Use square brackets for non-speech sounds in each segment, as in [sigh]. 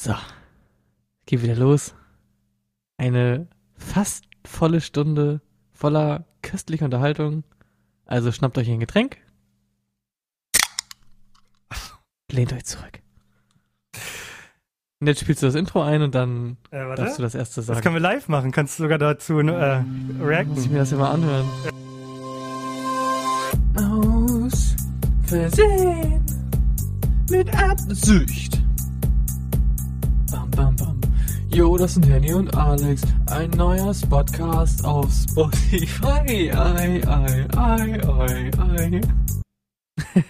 So, geht wieder los. Eine fast volle Stunde voller köstlicher Unterhaltung. Also schnappt euch ein Getränk. Lehnt euch zurück. Und jetzt spielst du das Intro ein und dann Äh, darfst du das erste Das sagen. können wir live machen. Kannst du sogar dazu äh, Muss ich reacten. mir das immer anhören. Aus Versehen mit Absicht. Bam, bam, bam. Jo, das sind Henny und Alex. Ein neuer Podcast auf Spotify. Ei, ei, ei, ei, ei.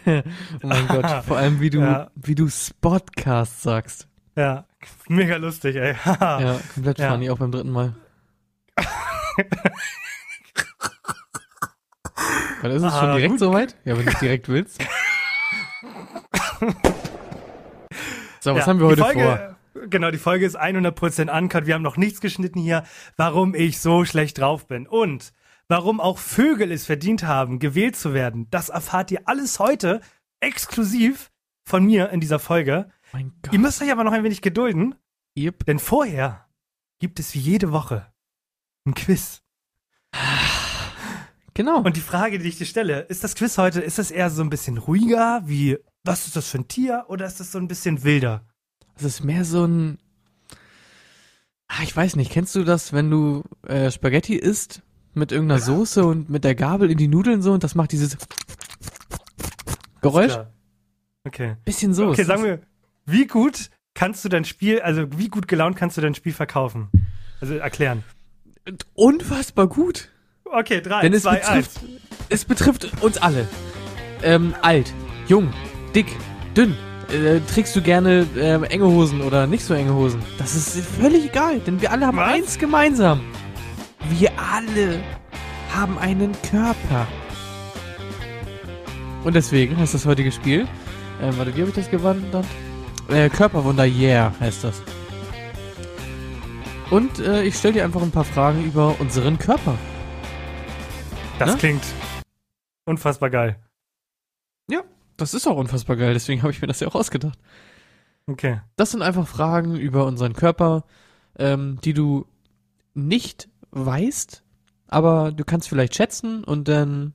[laughs] oh mein Gott, vor allem wie du, Ja. wie du Spotcast sagst. Ja, mega lustig, ey. [laughs] Ja, komplett Ja. funny, auch beim dritten Mal. [laughs] Weil ist es Ah, schon direkt gut. soweit? Ja, wenn du es direkt willst. So, was Ja, haben wir heute vor? Genau, die Folge ist 100% uncut. Wir haben noch nichts geschnitten hier, warum ich so schlecht drauf bin. Und warum auch Vögel es verdient haben, gewählt zu werden. Das erfahrt ihr alles heute exklusiv von mir in dieser Folge. Mein Gott. Ihr müsst euch aber noch ein wenig gedulden, Yep. denn vorher gibt es wie jede Woche ein Quiz. Genau. Und die Frage, die ich dir stelle, ist das Quiz heute, ist das eher so ein bisschen ruhiger, wie, was ist das für ein Tier, oder ist das so ein bisschen wilder? Es ist mehr so ein. Ah, ich weiß nicht, kennst du das, wenn du äh, Spaghetti isst mit irgendeiner Soße und mit der Gabel in die Nudeln so und das macht dieses Geräusch? Okay. Bisschen so. Okay, sagen wir, wie gut kannst du dein Spiel, also wie gut gelaunt kannst du dein Spiel verkaufen? Also erklären. Unfassbar gut. Okay, drei, Denn es zwei, betrifft, eins. es betrifft uns alle. Ähm, alt, jung, dick, dünn. Äh, trägst du gerne ähm, enge Hosen oder nicht so enge Hosen? Das ist völlig egal, denn wir alle haben Was? eins gemeinsam. Wir alle haben einen Körper. Und deswegen heißt das heutige Spiel, äh, warte, wie habe ich das gewandert? Äh, Körperwunder Yeah heißt das. Und äh, ich stelle dir einfach ein paar Fragen über unseren Körper. Das ne? klingt unfassbar geil. Das ist auch unfassbar geil, deswegen habe ich mir das ja auch ausgedacht. Okay. Das sind einfach Fragen über unseren Körper, ähm, die du nicht weißt, aber du kannst vielleicht schätzen und dann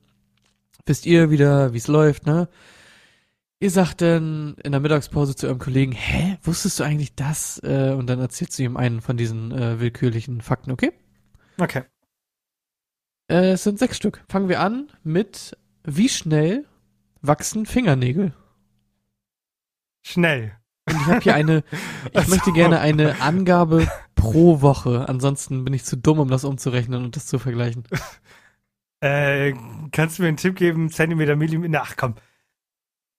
wisst ihr wieder, wie es läuft, ne? Ihr sagt dann in der Mittagspause zu eurem Kollegen, hä, wusstest du eigentlich das? Äh, und dann erzählst du ihm einen von diesen äh, willkürlichen Fakten, okay? Okay. Äh, es sind sechs Stück. Fangen wir an mit, wie schnell wachsen Fingernägel? Schnell. Und ich habe hier eine, [laughs] ich möchte gerne eine Angabe pro Woche. Ansonsten bin ich zu dumm, um das umzurechnen und das zu vergleichen. Äh, kannst du mir einen Tipp geben? Zentimeter, Millimeter? Ach komm.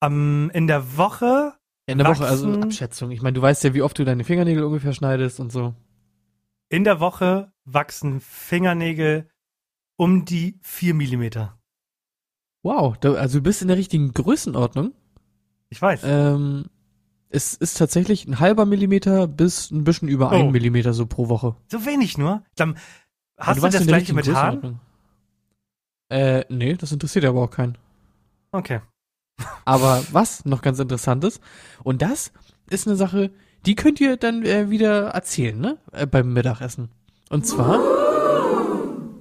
Ähm, in der Woche, In der Woche, also Wachsen- Abschätzung. Ich meine, du weißt ja, wie oft du deine Fingernägel ungefähr schneidest und so. in der Woche wachsen Fingernägel um die vier Millimeter. Wow, da, also du bist in der richtigen Größenordnung. Ich weiß. Ähm, es ist tatsächlich ein halber Millimeter bis ein bisschen über Oh. ein Millimeter so pro Woche. so wenig nur. Dann hast du, warst das gleiche mit Haaren? Äh, nee, das interessiert aber auch keinen. Okay. [laughs] Aber was noch ganz interessant ist, und das ist eine Sache, die könnt ihr dann äh, wieder erzählen, ne? Äh, beim Mittagessen. Und zwar,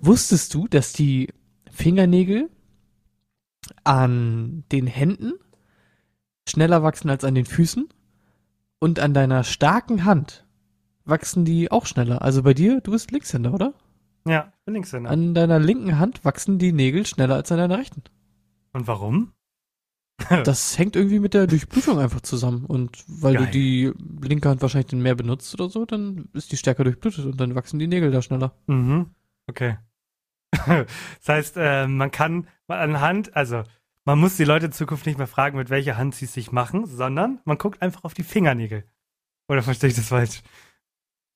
wusstest du, dass die Fingernägel an den Händen schneller wachsen als an den Füßen? Und an deiner starken Hand wachsen die auch schneller. Also bei dir, du bist Linkshänder, oder? Ja, ich bin Linkshänder. An deiner linken Hand wachsen die Nägel schneller als an deiner rechten. Und warum? [laughs] Das hängt irgendwie mit der Durchblutung einfach zusammen. Und weil Geil. du die linke Hand wahrscheinlich dann mehr benutzt oder so, dann ist die stärker durchblutet und dann wachsen die Nägel da schneller. Mhm. Okay. [laughs] das heißt, äh, man kann anhand, also man muss die Leute in Zukunft nicht mehr fragen, mit welcher Hand sie es sich machen, sondern man guckt einfach auf die Fingernägel. Oder verstehe ich das falsch?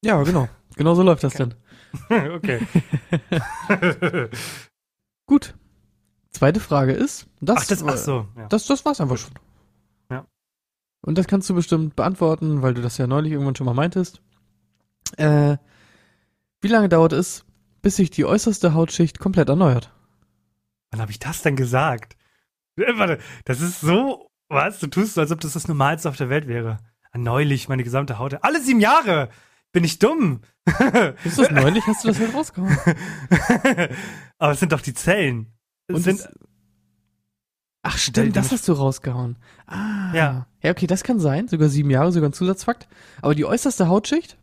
Ja, genau. Genau so läuft das dann. okay. [laughs] [laughs] Gut. Zweite Frage ist, das, ach, das, ach so. Ja. das, das war's einfach schon. Ja. Und das kannst du bestimmt beantworten, weil du das ja neulich irgendwann schon mal meintest. Äh, wie lange dauert es, bis sich die äußerste Hautschicht komplett erneuert? Wann habe ich das denn gesagt? Äh, Warte, das ist so, was? Du tust so, als ob das das Normalste auf der Welt wäre. Neulich, meine gesamte Haut. Alle sieben Jahre! Bin ich dumm? [laughs] Ist das neulich? Hast du das halt rausgehauen? [laughs] Aber es sind doch die Zellen. Es Und sind, Ach stimmt, das hast du rausgehauen. Ah. Ja. Ja, okay, das kann sein. Sogar sieben Jahre, sogar ein Zusatzfakt. Aber die äußerste Hautschicht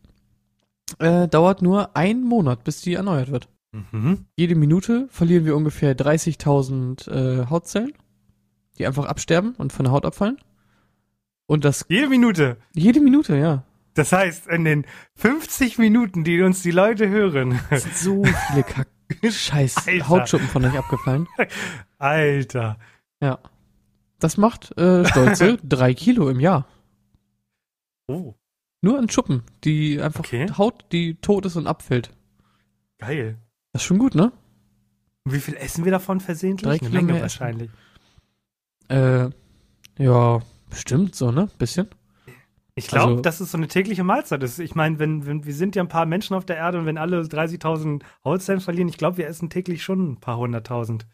äh, dauert nur einen Monat, bis die erneuert wird. Mhm. Jede Minute verlieren wir ungefähr 30.000 äh, Hautzellen, die einfach absterben und von der Haut abfallen. Und das Jede Minute. jede Minute, ja. Das heißt, in den 50 Minuten, die uns die Leute hören, [laughs] sind so viele Kack Scheiß Alter. Hautschuppen von euch abgefallen. Alter. Ja. Das macht äh, stolze [laughs] drei Kilo im Jahr. Oh, Nur an Schuppen, die einfach Okay. Haut, die tot ist und abfällt. geil. Das ist schon gut, ne? Und wie viel essen wir davon versehentlich? Eine Menge wahrscheinlich. Äh, ja, bestimmt so, ne? Bisschen. Ich glaube, Also- dass es so eine tägliche Mahlzeit ist. Ich meine, wenn, wenn wir sind ja ein paar Menschen auf der Erde und wenn alle 30.000 Hautzellen verlieren, ich glaube, wir essen täglich schon ein paar hunderttausend.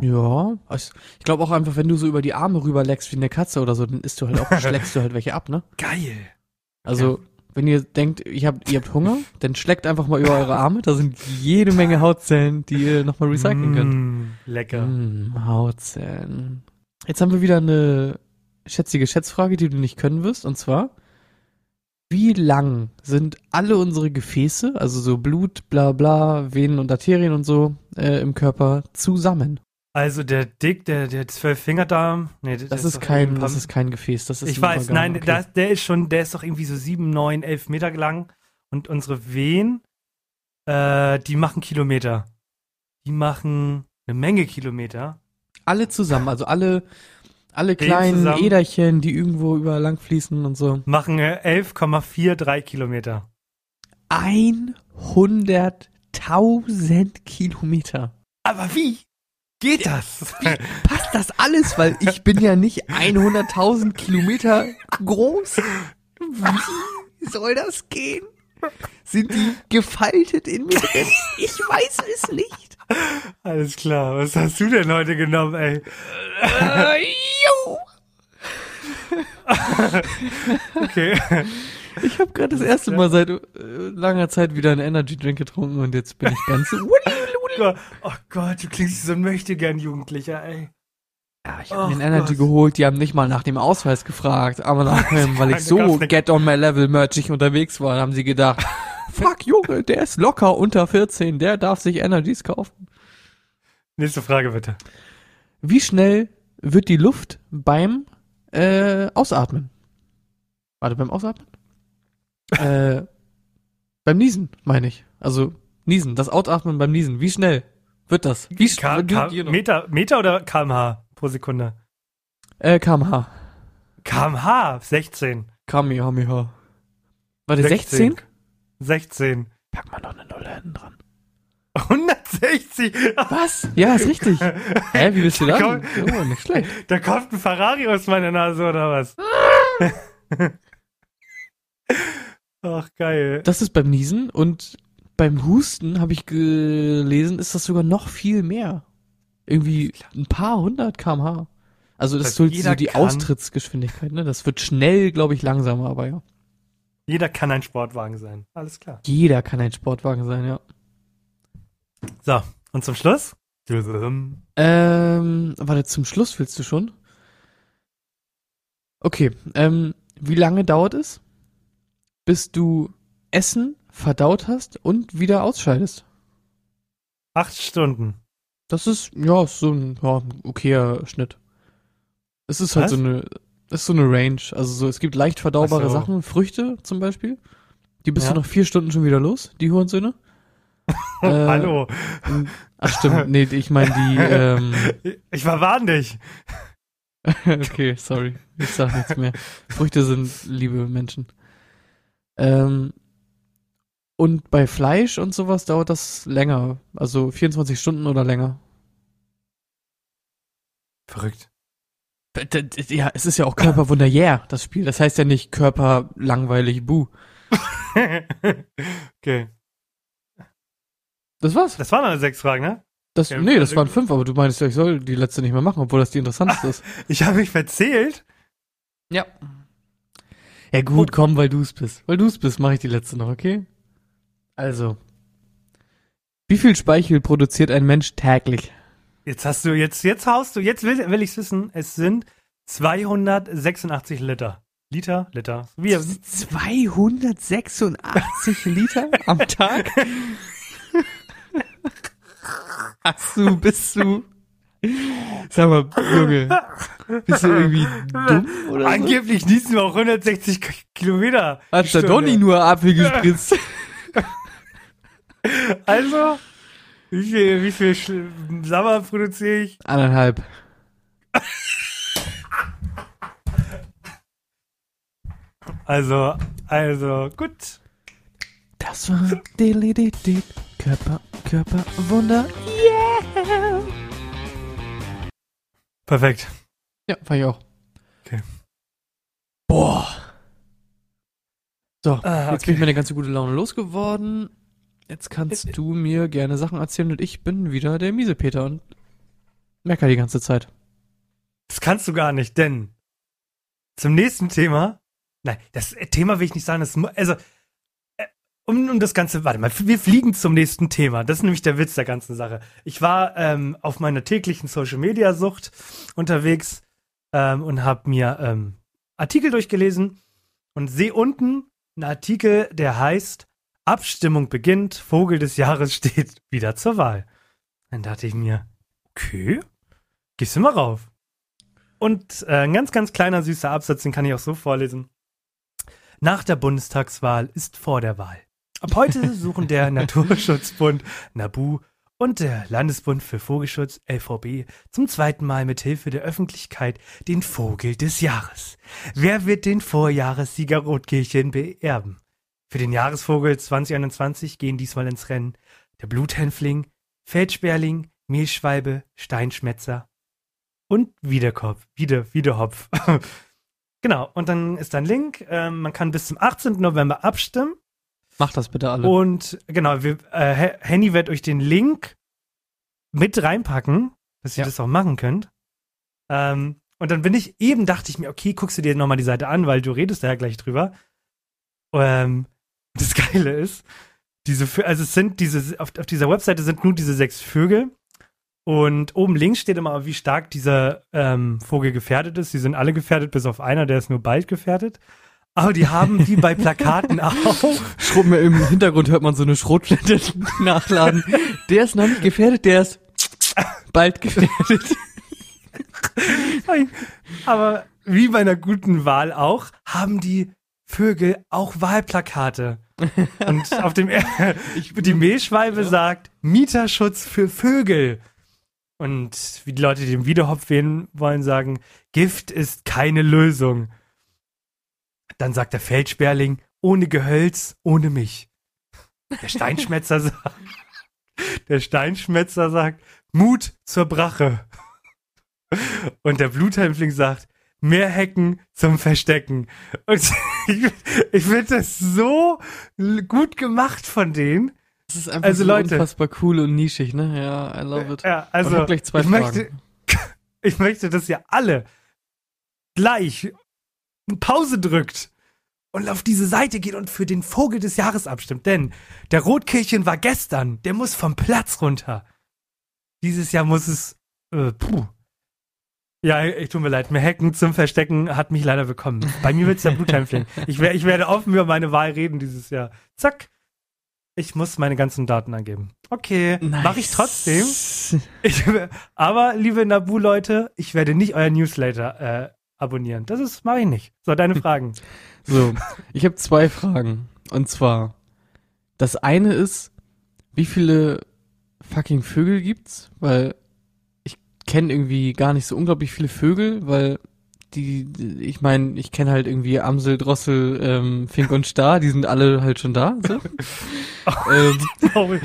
Ja. also Ich glaube auch einfach, wenn du so über die Arme rüberleckst wie eine Katze oder so, dann isst du halt auch, [laughs] schlägst du halt welche ab, ne? Geil. Also, wenn ihr denkt, ich hab, ihr habt Hunger, dann schleckt einfach mal über eure Arme. Da sind jede Menge Hautzellen, die ihr nochmal recyceln könnt. Mm, lecker. Mm, Hautzellen. Jetzt haben wir wieder eine schätzige Schätzfrage, die du nicht können wirst. Und zwar, wie lang sind alle unsere Gefäße, also so Blut, bla bla, Venen und Arterien und so äh, im Körper zusammen? Also der Dick, der, der Zwölffingerdarm. Nee, Das der ist kein, das ist kein Gefäß. Das ist Ich weiß, Organ, nein, okay. das, der ist schon, der ist doch irgendwie so sieben, neun, elf Meter lang. Und unsere Wehen, äh, die machen Kilometer. Die machen eine Menge Kilometer. alle zusammen, also alle, alle kleinen zusammen. Äderchen, die irgendwo überall lang fließen und so. Machen äh, 11,43 Kilometer. 100.000 Kilometer. Aber wie geht das? passt das alles, weil ich bin ja nicht 100.000 Kilometer groß. Wie soll das gehen? Sind die gefaltet in mir drin? Ich weiß es nicht. Alles klar, was hast du denn heute genommen, ey? Äh, jo. Okay. Ich habe gerade das erste Mal seit äh, langer Zeit wieder einen Energy Drink getrunken und jetzt bin ich ganz. [laughs] Gott, oh Gott, du klingst so ein möchtegern Jugendlicher, ey. Ja, ich habe mir einen Energy Gott. geholt. Die haben nicht mal nach dem Ausweis gefragt, aber nachdem, [laughs] weil ich so get on my level merchig unterwegs war, haben sie gedacht, [laughs] fuck Junge, der ist locker unter 14, der darf sich Energies kaufen. Nächste Frage bitte. Wie schnell wird die Luft beim äh, Ausatmen? Warte, beim Ausatmen? äh, beim Niesen, meine ich. Also Niesen, das Ausatmen beim Niesen. Wie schnell wird das? Wie schnell? K Meter, Meter oder kmh pro Sekunde? Äh, kmh. kmh, 16. kmh. Warte, 16? 16. Pack mal noch eine Null hinten dran. 160. Was? Ja, ist richtig. [laughs] Hä, wie bist du da? Komm. Oh, nicht schlecht. [laughs] Da kommt ein Ferrari aus meiner Nase oder was? [laughs] Ach, geil. Das ist beim Niesen und beim Husten habe ich gelesen, ist das sogar noch viel mehr. Irgendwie ein paar hundert kmh. Also das Das ist so, die kann- Austrittsgeschwindigkeit, ne? Das wird schnell, glaube ich, langsamer, aber ja. Jeder kann ein Sportwagen sein. Alles klar. Jeder kann ein Sportwagen sein, ja. So, und zum Schluss? Ähm, warte, zum Schluss willst du schon? Okay, ähm, wie lange dauert es, bis du Essen verdaut hast und wieder ausscheidest? Acht Stunden. Das ist, ja, ist so ein, ja, okayer Schnitt. Es ist halt Was? so eine, ist so eine Range. Also so, es gibt leicht verdaubare so. Sachen, Früchte zum Beispiel. Die bist Ja. du nach vier Stunden schon wieder los, die Hurensöhne. [laughs] Äh, Hallo. Ach stimmt, nee, ich meine die, ähm, [laughs] Ich verwarn dich. [laughs] okay, sorry, ich sag nichts mehr. Früchte sind liebe Menschen. Ähm, und bei Fleisch und sowas dauert das länger. Also 24 Stunden oder länger. Verrückt. Ja, es ist ja auch Körperwunder, yeah, das Spiel. Das heißt ja nicht Körper langweilig, buh. [laughs] okay. Das war's. Das waren alle sechs Fragen, ne? Das, Ja, nee, das also- waren fünf, aber du meinst ja, ich soll die letzte nicht mehr machen, obwohl das die interessanteste ist. [laughs] Ich habe mich verzählt. Ja. Ja gut, komm, weil du's bist. Weil du's bist, mache ich die letzte noch, okay? Also. Wie viel Speichel produziert ein Mensch täglich? Jetzt hast du, jetzt, jetzt haust du, jetzt will, will ich's wissen. Es sind 286 Liter. Liter, Liter. Wie, 286 [laughs] Liter am Tag? Hast du, bist du. Sag mal, Junge, bist du irgendwie dumm oder so? angeblich niesen wir auch 160 K Kilometer. Hat der Stunde. Donny nur Apfel gespritzt? Also, wie viel, wie viel Sch- Sabber produziere ich? Anderthalb. Also, also, gut. Das war Dilididid, Körper, Körperwunder. Yeah! Perfekt. Ja, war ich auch. Okay. Boah. So, Ah, jetzt bin ich meine ganze gute Laune losgeworden. Jetzt kannst du mir gerne Sachen erzählen und ich bin wieder der miese Peter und mecker die ganze Zeit. Das kannst du gar nicht, denn zum nächsten Thema, nein, das Thema will ich nicht sagen, das, also, äh, um, um das Ganze, warte mal, wir fliegen zum nächsten Thema. Das ist nämlich der Witz der ganzen Sache. Ich war ähm, auf meiner täglichen Social-Media-Sucht unterwegs ähm, und habe mir ähm, Artikel durchgelesen und sehe unten einen Artikel, der heißt Abstimmung beginnt, Vogel des Jahres [laughs] steht wieder zur Wahl. Dann dachte ich mir, okay, gehst du mal rauf. Und äh, ein ganz, ganz kleiner süßer Absatz, den kann ich auch so vorlesen. Nach der Bundestagswahl ist vor der Wahl. Ab heute [laughs] suchen der Naturschutzbund NABU und der Landesbund für Vogelschutz LVB zum zweiten Mal mit Hilfe der Öffentlichkeit den Vogel des Jahres. Wer wird den Vorjahressieger Rotkirchen beerben? Für den Jahresvogel 2021 gehen diesmal ins Rennen der Bluthänfling, Feldsperling, Mehlschwalbe, Steinschmetzer und Wiederkopf, wieder, Wiederhopf. [laughs] genau, und dann ist da ein Link. Ähm, man kann bis zum 18. November abstimmen. Mach das bitte alle. Und genau, wir, äh, He- Henny wird euch den Link mit reinpacken, dass ihr Ja. das auch machen könnt. Ähm, und dann bin ich eben, dachte ich mir, okay, guckst du dir nochmal die Seite an, weil du redest da ja gleich drüber. Ähm, [laughs] das Geile ist, diese, Vö- also es sind diese, auf, auf dieser Webseite sind nur diese sechs Vögel. Und oben links steht immer, wie stark dieser ähm, Vogel gefährdet ist. Sie sind alle gefährdet, bis auf einer, der ist nur bald gefährdet. Aber die haben wie bei Plakaten [laughs] auch Schrot, Im Hintergrund hört man so eine Schrotflinte [laughs] nachladen. Der ist noch nicht gefährdet, der ist bald gefährdet. Aber wie bei einer guten Wahl auch, haben die Vögel auch Wahlplakate. [laughs] Und auf dem [laughs] [laughs] die Mehlschwalbe sagt Mieterschutz für Vögel. Und wie die Leute, die den Wiederhopf wählen wollen, sagen, Gift ist keine Lösung. Dann sagt der Feldsperling, ohne Gehölz, ohne mich. Der Steinschmetzer sagt, der Steinschmetzer sagt, Mut zur Brache. Und der Bluthämpfling sagt, mehr Hecken zum Verstecken. Und [laughs] ich, ich finde das so gut gemacht von denen. Das ist einfach Also so Leute. unfassbar cool und nischig, ne? Ja, I love it. Ja, ich also hab gleich zwei ich Fragen. möchte, [laughs] ich möchte, dass ihr alle gleich Pause drückt und auf diese Seite geht und für den Vogel des Jahres abstimmt. Denn der Rotkehlchen war gestern, der muss vom Platz runter. Dieses Jahr muss es, äh, puh. Ja, ich tut mir leid, mehr Hacken zum Verstecken hat mich leider bekommen. Bei mir wird's der Bluthämpfling. [laughs] Ich, wer- ich werde offen über meine Wahl reden dieses Jahr. Zack. Ich muss meine ganzen Daten angeben. Okay, mache ich trotzdem. Ich, aber, liebe Nabu-Leute, ich werde nicht euer Newsletter äh, abonnieren. Das ist, mache ich nicht. So, deine Fragen. [laughs] So, ich habe zwei Fragen. Und zwar, das eine ist, wie viele fucking Vögel gibt's? Weil kenne irgendwie gar nicht so unglaublich viele Vögel, weil die, ich meine, ich kenne halt irgendwie Amsel, Drossel, ähm, Fink und Star, die sind alle halt schon da. So. [laughs] ähm, [laughs]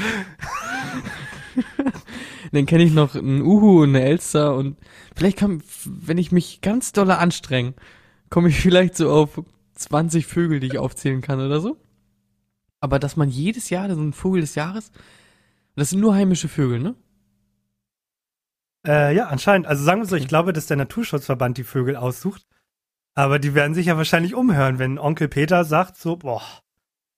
dann kenne ich noch einen Uhu und eine Elster und vielleicht kann, wenn ich mich ganz dolle anstrenge, komme ich vielleicht so auf 20 Vögel, die ich aufzählen kann oder so. Aber dass man jedes Jahr so ein Vogel des Jahres, das sind nur heimische Vögel, ne? Äh, ja, anscheinend. Also sagen wir so, ich glaube, dass der Naturschutzverband die Vögel aussucht. Aber die werden sich ja wahrscheinlich umhören, wenn Onkel Peter sagt so, boah,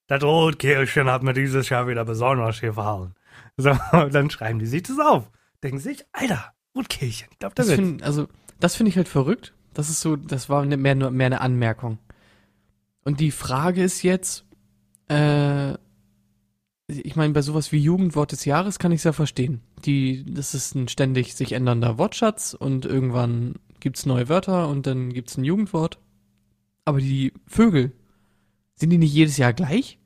das Rotkehlchen hat mir dieses Jahr wieder besonders gefallen. So, [laughs] dann schreiben die sich das auf. Denken sich, Alter, Rotkehlchen, ich glaube, da Das wird. find, also, das finde ich halt verrückt. Das ist so, das war ne- mehr, nur mehr eine Anmerkung. Und die Frage ist jetzt, äh, ich meine, bei sowas wie Jugendwort des Jahres kann ich es ja verstehen. Die, das ist ein ständig sich ändernder Wortschatz und irgendwann gibt's neue Wörter und dann gibt's ein Jugendwort. Aber die Vögel, sind die nicht jedes Jahr gleich?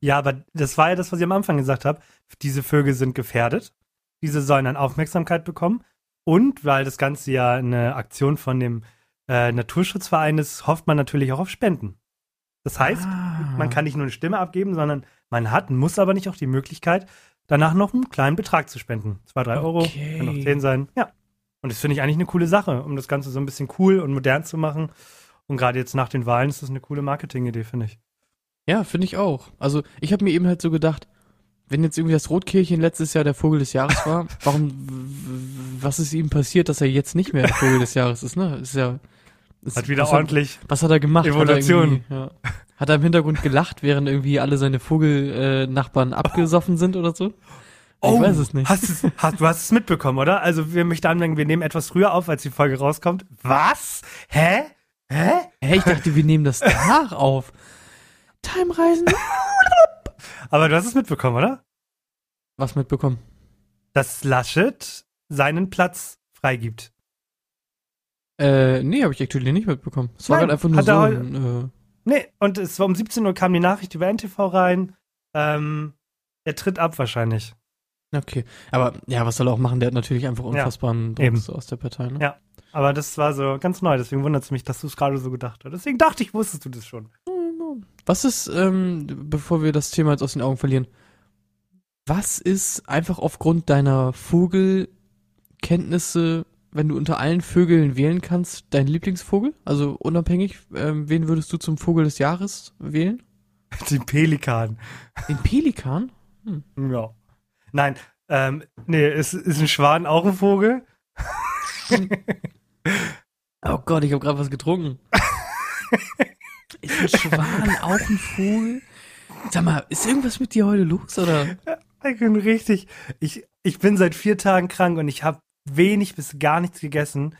Ja, aber das war ja das, was ich am Anfang gesagt habe. Diese Vögel sind gefährdet. Diese sollen dann Aufmerksamkeit bekommen. Und weil das Ganze ja eine Aktion von dem äh, Naturschutzverein ist, hofft man natürlich auch auf Spenden. Das heißt, Ah. man kann nicht nur eine Stimme abgeben, sondern man hat, muss aber nicht auch die Möglichkeit, danach noch einen kleinen Betrag zu spenden. Zwei, drei Euro, Okay. kann auch zehn sein. Ja. Und das finde ich eigentlich eine coole Sache, um das Ganze so ein bisschen cool und modern zu machen. Und gerade jetzt nach den Wahlen ist das eine coole Marketingidee, finde ich. Ja, finde ich auch. Also ich habe mir eben halt so gedacht, wenn jetzt irgendwie das Rotkehlchen letztes Jahr der Vogel des Jahres war, warum, was ist ihm passiert, dass er jetzt nicht mehr der Vogel des Jahres ist, ne? Ist ja, ist, Hat wieder was ordentlich. Hat, was hat er gemacht? Evolution. Hat er, irgendwie- ja. hat er im Hintergrund gelacht, während irgendwie alle seine Vogelnachbarn äh, abgesoffen sind oder so? Ich weiß es nicht. Oh, Hast es, hast, du hast es mitbekommen, oder? Also wir möchten anmerken, wir nehmen etwas früher auf, als die Folge rauskommt. Was? Hä? Hä? Hä, ich dachte, wir nehmen das danach [laughs] auf. Timereisen? Aber du hast es mitbekommen, oder? Was mitbekommen? Dass Laschet seinen Platz freigibt. Äh, nee, habe ich actually nicht mitbekommen. Es war gerade einfach nur so er ein, äh, Nee, und es war um 17 Uhr kam die Nachricht über NTV rein. Ähm, er tritt ab wahrscheinlich. Okay, aber ja, was soll er auch machen? Der hat natürlich einfach unfassbaren Druck eben. so aus der Partei. Ne? Ja. Aber das war so ganz neu, deswegen wundert es mich, dass du es gerade so gedacht hast. Deswegen dachte ich, wusstest du das schon. Was ist, ähm, bevor wir das Thema jetzt aus den Augen verlieren, was ist einfach aufgrund deiner Vogelkenntnisse, wenn du unter allen Vögeln wählen kannst, dein Lieblingsvogel? Also unabhängig, ähm, wen würdest du zum Vogel des Jahres wählen? [laughs] Den Pelikan. Den Pelikan? Ja. Nein, ähm, nee, ist, ist ein Schwan auch ein Vogel? [laughs] Oh Gott, ich habe gerade was getrunken. ist ein Schwan auch ein Vogel? Sag mal, ist irgendwas mit dir heute los, oder? Ich bin richtig. Ich, ich bin seit vier Tagen krank und ich habe wenig bis gar nichts gegessen.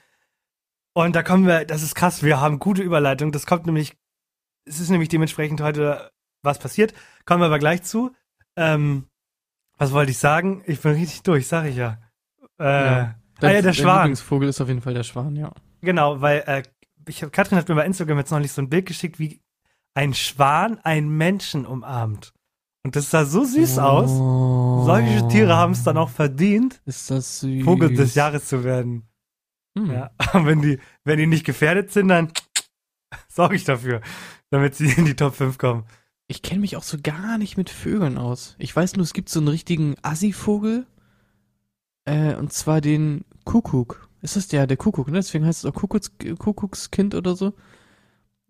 Und da kommen wir, das ist krass, wir haben gute Überleitung. Das kommt nämlich, es ist nämlich dementsprechend heute was passiert. Kommen wir aber gleich zu. Ähm, was wollte ich sagen? Ich bin richtig durch, sag ich ja. Äh, Ja. ah, ja, der Schwan. Lieblingsvogel ist auf jeden Fall der Schwan, ja. Genau, weil äh, ich, hab- Katrin hat mir bei Instagram jetzt noch nicht so ein Bild geschickt, wie ein Schwan einen Menschen umarmt. Und das sah so süß aus. Oh. Solche Tiere haben es dann auch verdient, Ist das süß. Vogel des Jahres zu werden. Hm. Ja. [laughs] Wenn die, wenn die nicht gefährdet sind, dann [laughs] sorge ich dafür, damit sie in die Top 5 kommen. Ich kenne mich auch so gar nicht mit Vögeln aus. Ich weiß nur, es gibt so einen richtigen Assi-Vogel. Äh, und zwar den Kuckuck. Ist das der, der Kuckuck, ne? Deswegen heißt es auch Kuckucks, Kuckuckskind oder so.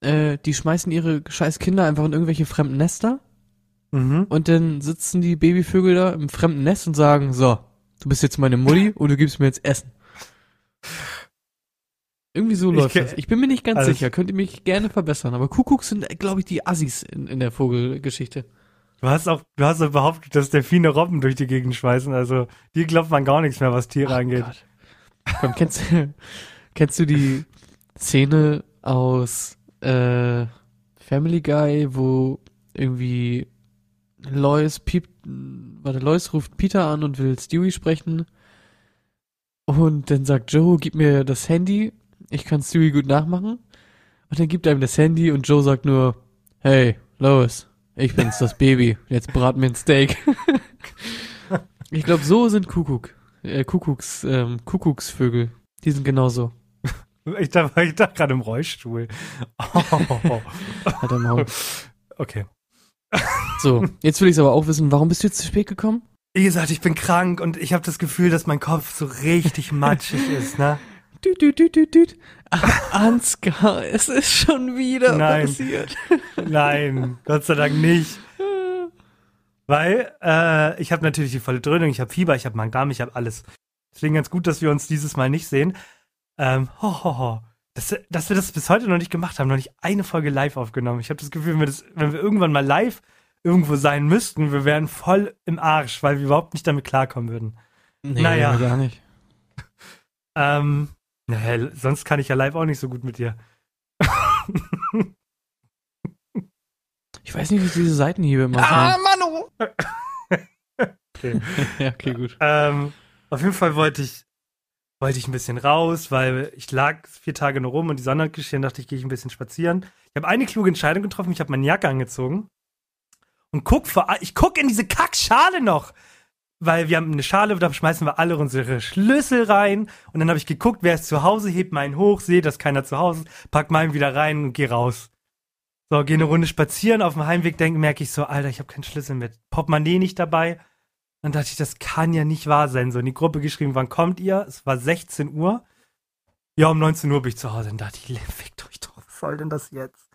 Äh, die schmeißen ihre scheiß Kinder einfach in irgendwelche fremden Nester. Mhm. Und dann sitzen die Babyvögel da im fremden Nest und sagen, so, du bist jetzt meine Mutti [laughs] und du gibst mir jetzt Essen. Irgendwie so Ich läuft ke- das. Ich bin mir nicht ganz Also- sicher, könnt ihr mich gerne verbessern. Aber Kuckucks sind, glaube ich, die Assis in, in der Vogelgeschichte. Du hast auch, du hast auch behauptet, dass Delfine Robben durch die Gegend schmeißen. Also, die glaubt man gar nichts mehr, was Tiere Ach angeht. Gott. Komm, kennst, du- [laughs] kennst du die Szene aus äh, Family Guy, wo irgendwie Lois piept, warte, Lois ruft Peter an und will Stewie sprechen. Und dann sagt Joe, gib mir das Handy, ich kann Stewie gut nachmachen. Und dann gibt er ihm das Handy und Joe sagt nur, hey, Lois, ich bin's, das Baby, jetzt brat mir ein Steak. [laughs] ich glaube, so sind Kuckuck, äh, Kuckucks, ähm, Kuckucksvögel. Die sind genauso. Ich dachte, ich dachte gerade im Rollstuhl. Oh. Hat er Maul. Okay. So, jetzt will ich aber auch wissen, warum bist du jetzt zu spät gekommen? Wie gesagt, ich bin krank und ich habe das Gefühl, dass mein Kopf so richtig [laughs] matschig ist, ne? Düt, düt, düt, düt, düt. Ach, Ansgar, es ist schon wieder Nein. passiert. Nein, Gott sei Dank nicht. [laughs] Weil äh, ich habe natürlich die volle Dröhnung, ich habe Fieber, ich habe Magen-Darm, ich habe alles. Deswegen ganz gut, dass wir uns dieses Mal nicht sehen. Ähm, ho, ho, ho. Dass, dass wir das bis heute noch nicht gemacht haben, noch nicht eine Folge live aufgenommen. Ich habe das Gefühl, wenn wir, das, wenn wir irgendwann mal live irgendwo sein müssten, wir wären voll im Arsch, weil wir überhaupt nicht damit klarkommen würden. Nee, Naja. gar nicht. [laughs] Ähm, naja, sonst kann ich ja live auch nicht so gut mit dir. Ich weiß nicht, wie diese Seitenhiebe immer Ah. Manu! [laughs] [laughs] Okay. Ja, okay, gut. Ähm, auf jeden Fall wollte ich, wollte ich ein bisschen raus, weil ich lag vier Tage nur rum und die Sonne hat geschienen, dachte ich, gehe ich ein bisschen spazieren. Ich habe eine kluge Entscheidung getroffen, ich habe meine Jacke angezogen und guck vor, ich guck in diese Kackschale noch. Weil wir haben eine Schale, da schmeißen wir alle unsere Schlüssel rein. Und dann habe ich geguckt, wer ist zu Hause, heb meinen hoch, sehe, dass keiner zu Hause ist, pack meinen wieder rein und geh raus. So, geh eine Runde spazieren, auf dem Heimweg denke, merke ich so, Alter, ich habe keinen Schlüssel mit. Portemonnaie nicht dabei. Dann dachte ich, das kann ja nicht wahr sein. So in die Gruppe geschrieben, wann kommt ihr? Es war 16 Uhr. Ja, um 19 Uhr bin ich zu Hause. Dann dachte ich, [laughs] fickt euch doch, was soll denn das jetzt?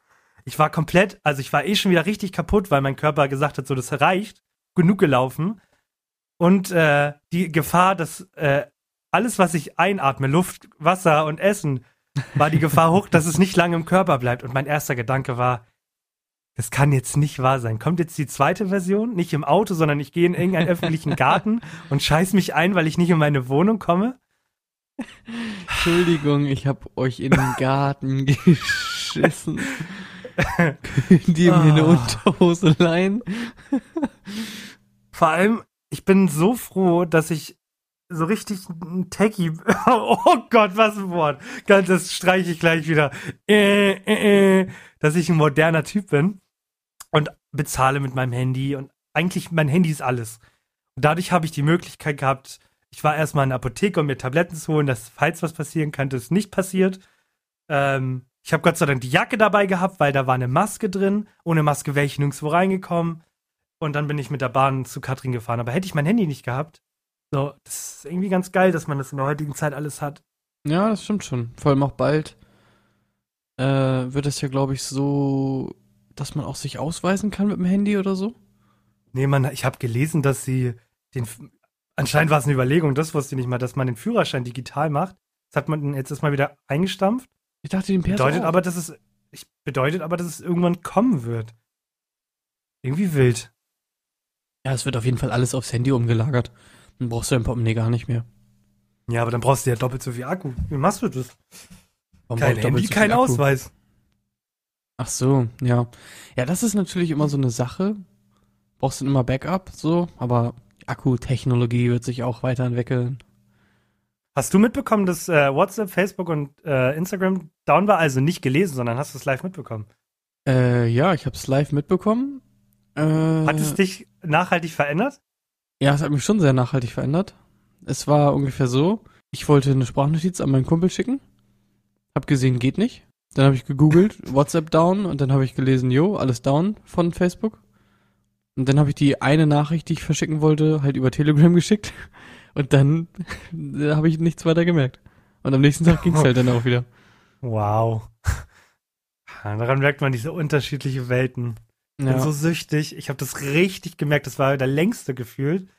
Ich war komplett, also ich war eh schon wieder richtig kaputt, weil mein Körper gesagt hat, so, das reicht. Genug gelaufen. Und äh, die Gefahr, dass äh, alles, was ich einatme, Luft, Wasser und Essen, war die Gefahr hoch, dass es nicht lange im Körper bleibt. Und mein erster Gedanke war, das kann jetzt nicht wahr sein. Kommt jetzt die zweite Version? Nicht im Auto, sondern ich gehe in irgendeinen [laughs] öffentlichen Garten und scheiß mich ein, weil ich nicht in meine Wohnung komme? Entschuldigung, ich habe euch in den Garten [laughs] geschissen. Könnt ihr mir eine Ah. Unterhose leihen? Vor allem, ich bin so froh, dass ich so richtig ein Techie. [laughs] Oh Gott, was ein Wort. Ganz, Das streiche ich gleich wieder. Äh, äh, äh, dass ich ein moderner Typ bin und bezahle mit meinem Handy und eigentlich mein Handy ist alles. Und dadurch habe ich die Möglichkeit gehabt, ich war erstmal in der Apotheke, um mir Tabletten zu holen, dass falls was passieren kann, das nicht passiert. Ähm, ich habe Gott sei Dank die Jacke dabei gehabt, weil da war eine Maske drin. Ohne Maske wäre ich nirgendwo reingekommen. Und dann bin ich mit der Bahn zu Katrin gefahren. Aber hätte ich mein Handy nicht gehabt, so, das ist irgendwie ganz geil, dass man das in der heutigen Zeit alles hat. Ja, das stimmt schon. Vor allem auch bald äh, wird es ja, glaube ich, so, dass man auch sich ausweisen kann mit dem Handy oder so. Nee, man, ich habe gelesen, dass sie den. Anscheinend war es eine Überlegung, das wusste ich nicht mal, dass man den Führerschein digital macht. Das hat man jetzt erstmal wieder eingestampft. Ich dachte, den PS Bedeutet auch. aber, dass es. Ich, bedeutet aber, dass es irgendwann kommen wird. Irgendwie wild. Ja, es wird auf jeden Fall alles aufs Handy umgelagert. Dann brauchst du dein Portemonnaie gar nicht mehr. Ja, aber dann brauchst du ja doppelt so viel Akku. Wie machst du das? Warum Kein Handy, so kein Akku? Ausweis. Ach so, ja. Ja, das ist natürlich immer so eine Sache. Brauchst du immer Backup, so, aber Akkutechnologie wird sich auch weiterentwickeln. Hast du mitbekommen, dass äh, WhatsApp, Facebook und äh, Instagram down war? Also nicht gelesen, sondern hast du es live mitbekommen? Äh, ja, ich hab's live mitbekommen. Äh, Hat es dich nachhaltig verändert? Ja, es hat mich schon sehr nachhaltig verändert. Es war ungefähr so, ich wollte eine Sprachnotiz an meinen Kumpel schicken. Hab gesehen, geht nicht. Dann habe ich gegoogelt, WhatsApp down und dann habe ich gelesen, jo, alles down von Facebook. Und dann habe ich die eine Nachricht, die ich verschicken wollte, halt über Telegram [laughs] geschickt. Und dann [laughs] habe ich nichts weiter gemerkt. Und am nächsten Tag ging's halt dann auch wieder. Wow. [laughs] Daran merkt man diese unterschiedlichen Welten. Ich bin Ja. so süchtig. Ich habe das richtig gemerkt. Das war der längste gefühlt.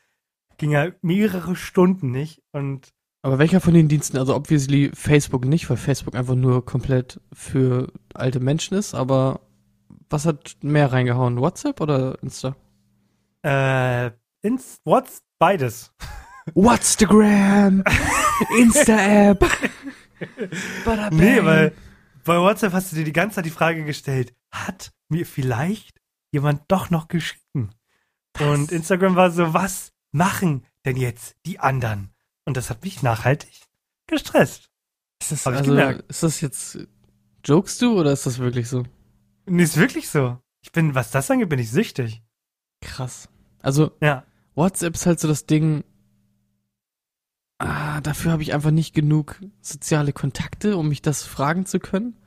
Ging ja mehrere Stunden nicht. Und Aber welcher von den Diensten, also obviously Facebook nicht, weil Facebook einfach nur komplett für alte Menschen ist, aber was hat mehr reingehauen? WhatsApp oder Insta? äh, ins What's beides. [laughs] Whatstagram, Insta-App. [laughs] Nee, weil bei WhatsApp hast du dir die ganze Zeit die Frage gestellt, hat mir vielleicht jemand doch noch geschrieben? Und Instagram war so, was machen denn jetzt die anderen? Und das hat mich nachhaltig gestresst. Ist das, also, ist das jetzt, jokest du oder ist das wirklich so? Nee, ist wirklich so. Ich bin, was das angeht, bin ich süchtig. Krass. Also, Ja. WhatsApp ist halt so das Ding, ah, dafür habe ich einfach nicht genug soziale Kontakte, um mich das fragen zu können.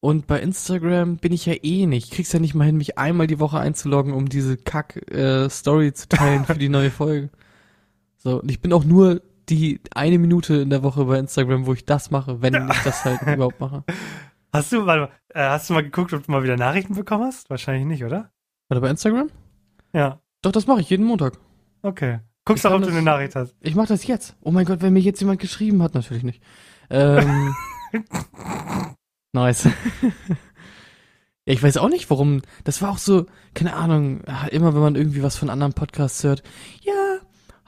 Und bei Instagram bin ich ja eh nicht. Krieg's ja nicht mal hin, mich einmal die Woche einzuloggen, um diese Kack-Story zu teilen [laughs] für die neue Folge. So, und ich bin auch nur die eine Minute in der Woche bei Instagram, wo ich das mache, wenn [laughs] ich das halt überhaupt mache. Hast du, mal, äh, hast du mal geguckt, ob du mal wieder Nachrichten bekommen hast? Wahrscheinlich nicht, oder? Warte, bei Instagram? Ja. Doch, das mache ich jeden Montag. Okay. Guckst Ich doch, ob kann du das- eine Nachricht hast. Ich mache das jetzt. Oh mein Gott, wenn mir jetzt jemand geschrieben hat, natürlich nicht. Ähm, [laughs] nice. ja, ich weiß auch nicht, warum. Das war auch so, keine Ahnung, immer wenn man irgendwie was von anderen Podcasts hört. Ja,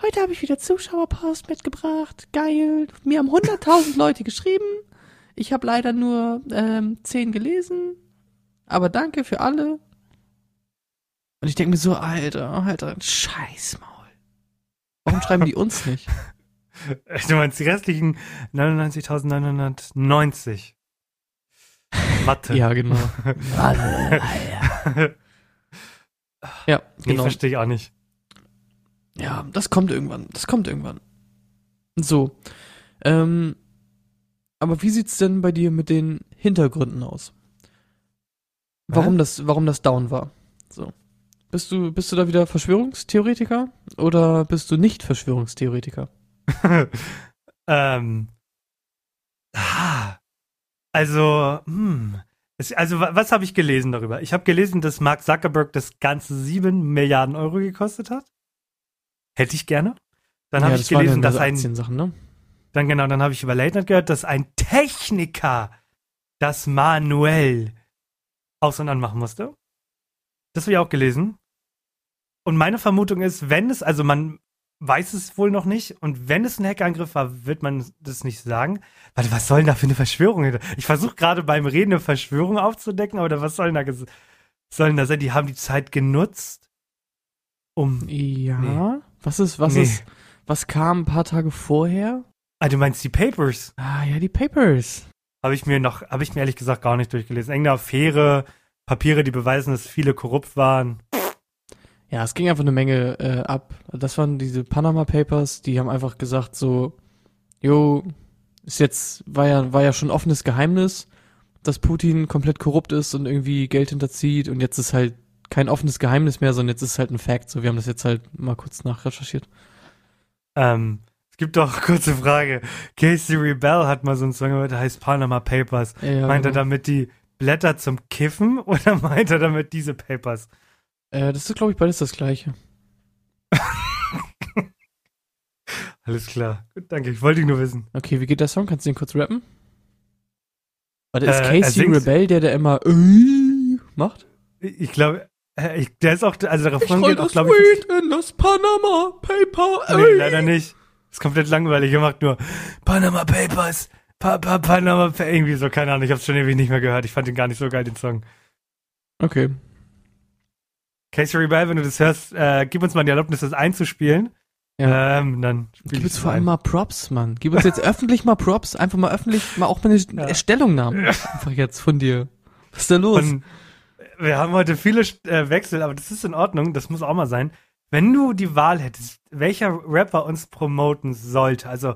heute habe ich wieder Zuschauerpost mitgebracht. Geil. Mir haben 100.000 Leute geschrieben. Ich habe leider nur ähm, 10 gelesen. Aber danke für alle. Und ich denke mir so, Alter, Alter, Scheißmaul. Warum schreiben die uns nicht? [laughs] Du meinst die restlichen 99.990. Mathe. Ja, genau. [laughs] [laughs] ja, Nee, genau. verstehe ich auch nicht. Ja, das kommt irgendwann. Das kommt irgendwann. So. Ähm, aber wie sieht's denn bei dir mit den Hintergründen aus? Warum das, warum das down war? So. Bist du, bist du da wieder Verschwörungstheoretiker oder bist du nicht Verschwörungstheoretiker? [laughs] ähm. Ah. Also, hm. Es, also, wa- was habe ich gelesen darüber? Ich habe gelesen, dass Mark Zuckerberg das ganze 7 Milliarden Euro gekostet hat. Hätte ich gerne. Dann habe ja, ich das gelesen, dass ein, ne? dann genau, dann habe ich über Late Night gehört, dass ein Techniker das manuell aus- und anmachen musste. Das habe ich auch gelesen. Und meine Vermutung ist, wenn es, also man weiß es wohl noch nicht, und wenn es ein Hackerangriff war, wird man das nicht sagen. Warte, was soll denn da für eine Verschwörung? Ich versuche gerade beim Reden eine Verschwörung aufzudecken, aber was soll denn da, soll denn da sein? Die haben die Zeit genutzt, um. Ja. Nee. Was ist, was Nee. ist, was kam ein paar Tage vorher? Ah, du meinst die Papers? Ah, ja, die Papers. Habe ich mir noch, habe ich mir ehrlich gesagt gar nicht durchgelesen. Irgendeine Affäre, Papiere, die beweisen, dass viele korrupt waren. Ja, es ging einfach eine Menge äh, ab. Das waren diese Panama Papers, die haben einfach gesagt so, jo, ist jetzt, war ja, war ja schon offenes Geheimnis, dass Putin komplett korrupt ist und irgendwie Geld hinterzieht und jetzt ist halt kein offenes Geheimnis mehr, sondern jetzt ist halt ein Fact. So, wir haben das jetzt halt mal kurz nachrecherchiert. Ähm, es gibt doch, kurze Frage. Casey Rebel hat mal so einen Song gehört, der heißt Panama Papers. Ja, meint er genau. damit die Blätter zum Kiffen [laughs] oder meint er damit diese Papers? Äh, das ist, glaube ich, beides das Gleiche. [laughs] Alles klar. Gut, danke. Ich wollte ihn nur wissen. Okay, wie geht der Song? Kannst du den kurz rappen? Warte, ist Äh, Casey singt- Rebel der, der immer äh, macht? Ich glaube, äh, ich, der ist auch, also der Refrain geht auch, glaube ich. Weed in das Panama Paper. Nee, ey. leider nicht. Ist komplett langweilig. Er macht nur Panama Papers. Pa, pa, Panama Pa- Irgendwie so, keine Ahnung. Ich hab's schon ewig nicht mehr gehört. Ich fand den gar nicht so geil, den Song. Okay. Casey Rebel, wenn du das hörst, äh, gib uns mal die Erlaubnis, das einzuspielen. Ja. Ähm, dann Gib uns vor allem mal Props, Mann. Gib uns jetzt [laughs] öffentlich mal Props. Einfach mal öffentlich, mal auch mal eine Ja. Stellungnahme. [laughs] Einfach jetzt von dir. Was ist da los? Und wir haben heute viele äh, Wechsel, aber das ist in Ordnung. Das muss auch mal sein. Wenn du die Wahl hättest, welcher Rapper uns promoten sollte, also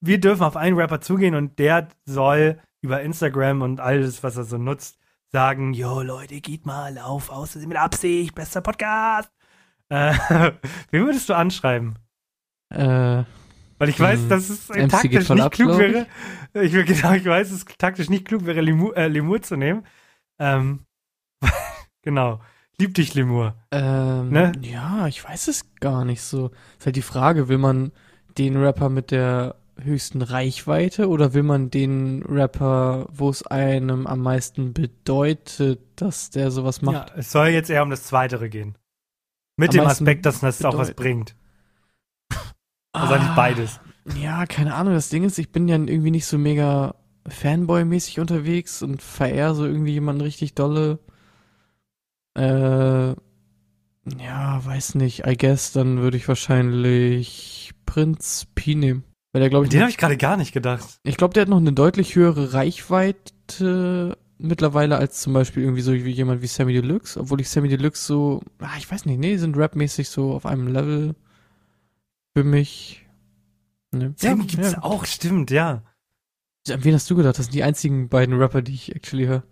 wir dürfen auf einen Rapper zugehen und der soll über Instagram und alles, was er so nutzt, sagen, yo Leute, geht mal auf, aus mit Absicht, bester Podcast. Äh, [laughs] wen würdest du anschreiben? äh, Weil ich weiß, Hm, dass es äh, MC taktisch nicht ab, klug wäre. [laughs] Ich will genau, ich weiß, dass es taktisch nicht klug wäre, Lemur, äh, Lemur zu nehmen. Ähm, [laughs] genau. Lieb dich, Lemur. ähm, Ne? ja, ich weiß es gar nicht so. Ist halt die Frage, will man den Rapper mit der höchsten Reichweite oder will man den Rapper, wo es einem am meisten bedeutet, dass der sowas Ja, macht? es soll jetzt eher um das Zweitere gehen. Mit Am dem Aspekt, dass das auch was bringt. Also nicht Ah, beides. Ja, keine Ahnung. Das Ding ist, ich bin ja irgendwie nicht so mega Fanboy-mäßig unterwegs und verehre so irgendwie jemanden richtig dolle. Äh, ja, weiß nicht. I guess, dann würde ich wahrscheinlich Prinz Pi nehmen. Weil der, glaube ich, Den habe ich gerade gar nicht gedacht. ich glaube, der hat noch eine deutlich höhere Reichweite mittlerweile als zum Beispiel irgendwie so wie jemand wie Sammy Deluxe, obwohl ich Sammy Deluxe so, ah, ich weiß nicht, nee, die sind rapmäßig so auf einem Level für mich. Ne? Sammy gibt's auch, stimmt, ja. An wen hast du gedacht? Das sind die einzigen beiden Rapper, die ich actually höre.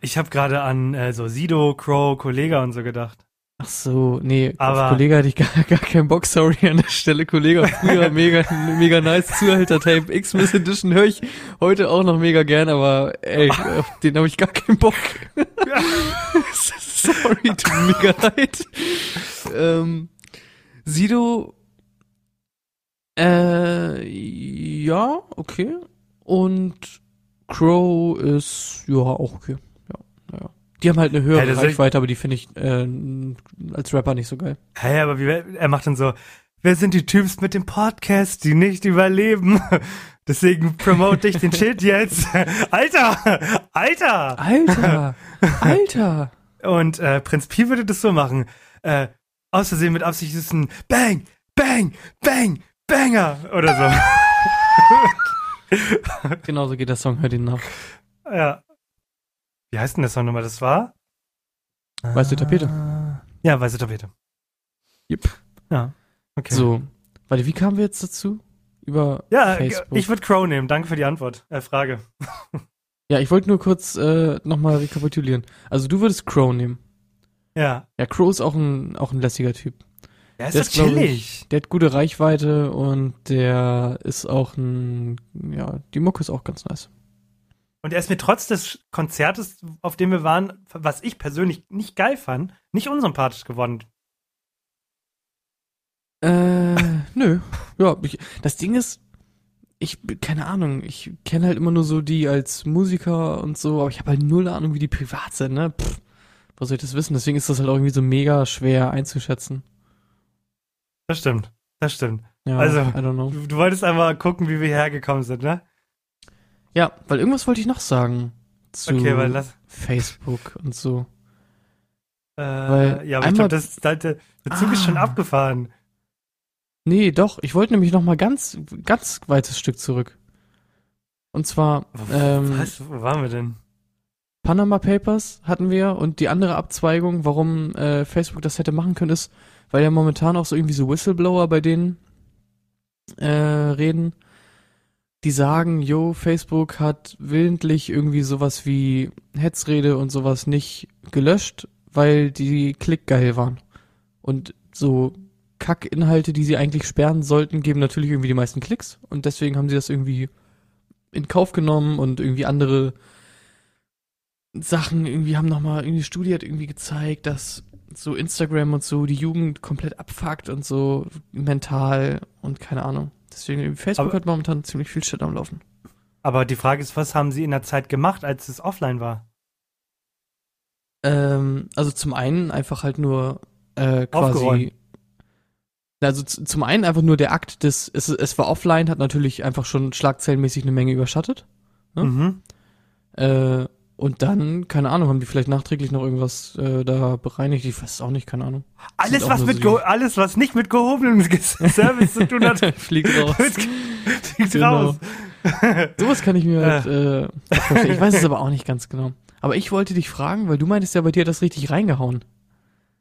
Ich habe gerade an äh, so Sido, Crow, Kollega und so gedacht. Ach so, nee, Aber- Kollege hatte ich gar, gar keinen Bock, sorry an der Stelle. Kollege, früher [laughs] mega, mega nice Zuhälter-Tape X-Miss Edition höre ich heute auch noch mega gern, aber ey, auf den habe ich gar keinen Bock. [laughs] sorry, tut mega leid. Ähm, Sido, äh, ja, okay. Und Crow ist, ja, auch okay. Die haben halt eine höhere ist- Reichweite, aber die finde ich äh, als Rapper nicht so geil. Hä, aber wie, er macht dann so, wer sind die Typs mit dem Podcast, die nicht überleben? [laughs] Deswegen promote ich den Shit jetzt. [laughs] Alter! Alter! Alter! [laughs] Alter! Und äh, Prinz Pi würde das so machen. Äh, aus Versehen mit Absicht ist ein Bang, Bang, Bang, Banger oder Genauso geht der Song, hört ihn nach. so. ja. Wie heißt denn Song nochmal? Das war? Weiße Tapete. Ah, Ja, weiße Tapete. Yep. Ja. Okay. So. Warte, wie kamen wir jetzt dazu? Über Ja, Facebook. ich würde Crow nehmen. Danke für die Antwort. Äh, Frage. [laughs] ja, ich wollte nur kurz äh, nochmal rekapitulieren. Also du würdest Crow nehmen. Ja. Ja, Crow ist auch ein, auch ein lässiger Typ. Der ist Der ist, chillig. Der hat gute Reichweite und der ist auch ein, ja, die Mucke ist auch ganz nice. Und er ist mir trotz des Konzertes, auf dem wir waren, was ich persönlich nicht geil fand, nicht unsympathisch geworden. Äh, [laughs] nö. Ja, ich, das Ding ist, ich, keine Ahnung, ich kenne halt immer nur so die als Musiker und so, aber ich habe halt null Ahnung, wie die privat sind, ne? Pff, was soll ich das wissen? Deswegen ist das halt auch irgendwie so mega schwer einzuschätzen. Das stimmt. Das stimmt. Ja, Also, I don't know. Du, du wolltest einmal gucken, wie wir hierher gekommen sind, ne? Ja, weil irgendwas wollte ich noch sagen zu Okay, weil das. Facebook und so. Äh, Weil ja, aber ich glaube, das, der Zug ist schon Ah. abgefahren. Nee, doch, ich wollte nämlich noch mal ganz, ganz weites Stück zurück. Und zwar, ähm, Was? Wo waren wir denn? Panama Papers hatten wir und die andere Abzweigung, warum äh, Facebook das hätte machen können, ist, weil ja momentan auch so irgendwie so Whistleblower bei denen äh, reden, die sagen, yo, Facebook hat willentlich irgendwie sowas wie Hetzrede und sowas nicht gelöscht, weil die klickgeil waren. Und so Kackinhalte, die sie eigentlich sperren sollten, geben natürlich irgendwie die meisten Klicks und deswegen haben sie das irgendwie in Kauf genommen und irgendwie andere Sachen irgendwie haben nochmal, irgendwie die Studie hat irgendwie gezeigt, dass so Instagram und so die Jugend komplett abfuckt und so mental und keine Ahnung. Deswegen Facebook Aber- hat momentan ziemlich viel Shit am Laufen. Aber die Frage ist, was haben sie in der Zeit gemacht, als es offline war? Ähm, also zum einen einfach halt nur äh, quasi. Aufgeräumt. Also zum einen einfach nur der Akt des, es, es war offline, hat natürlich einfach schon schlagzeilenmäßig eine Menge überschattet. Ja? Mhm. Äh, und dann, keine Ahnung, haben die vielleicht nachträglich noch irgendwas äh, da bereinigt? Ich weiß es auch nicht, keine Ahnung. Alles, was mit so alles, was nicht mit gehobenem Service zu tun hat, [laughs] Fliegt raus. [laughs] fliegt Genau. raus. Sowas kann ich mir halt äh, auch vorstellen. Ich weiß es aber auch nicht ganz genau. Aber ich wollte dich fragen, weil du meintest ja, bei dir hat das richtig reingehauen.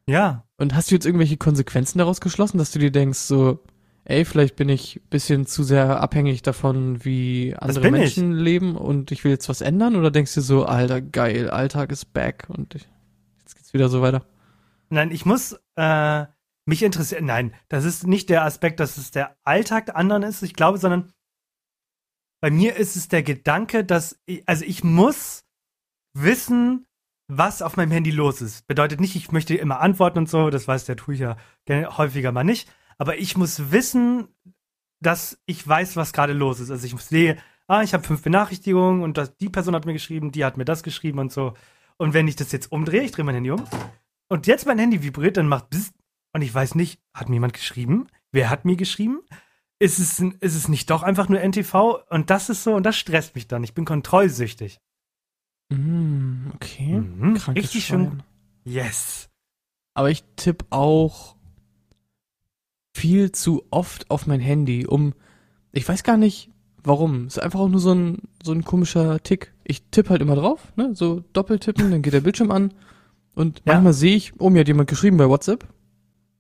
Ja. Und hast du jetzt irgendwelche Konsequenzen daraus geschlossen, dass du dir denkst, so, ey, vielleicht bin ich ein bisschen zu sehr abhängig davon, wie andere Menschen leben und ich will jetzt was ändern? Oder denkst du so, alter, geil, Alltag ist back und ich, jetzt geht's wieder so weiter? Nein, ich muss äh, mich interessieren. Nein, das ist nicht der Aspekt, dass es der Alltag der anderen ist, ich glaube, sondern bei mir ist es der Gedanke, dass ich, also ich muss wissen, was auf meinem Handy los ist. Bedeutet nicht, ich möchte immer antworten und so, das weiß der tue ich ja häufiger mal nicht. Aber ich muss wissen, dass ich weiß, was gerade los ist. Also ich sehe, ah, ich habe fünf Benachrichtigungen und das, die Person hat mir geschrieben, die hat mir das geschrieben und so. Und wenn ich das jetzt umdrehe, ich drehe mein Handy um und jetzt mein Handy vibriert, dann macht Bzz und ich weiß nicht, hat mir jemand geschrieben? Wer hat mir geschrieben? Ist es, ist es nicht doch einfach nur NTV? Und das ist so, und das stresst mich dann. Ich bin kontrollsüchtig. Mm, okay. Mhm, Krankes richtig schön. Yes. Aber ich tippe auch viel zu oft auf mein Handy, um, ich weiß gar nicht, warum. Ist einfach auch nur so ein, so ein komischer Tick. Ich tippe halt immer drauf, ne, so doppeltippen, dann geht der Bildschirm an und Ja. manchmal sehe ich, oh, mir hat jemand geschrieben bei WhatsApp.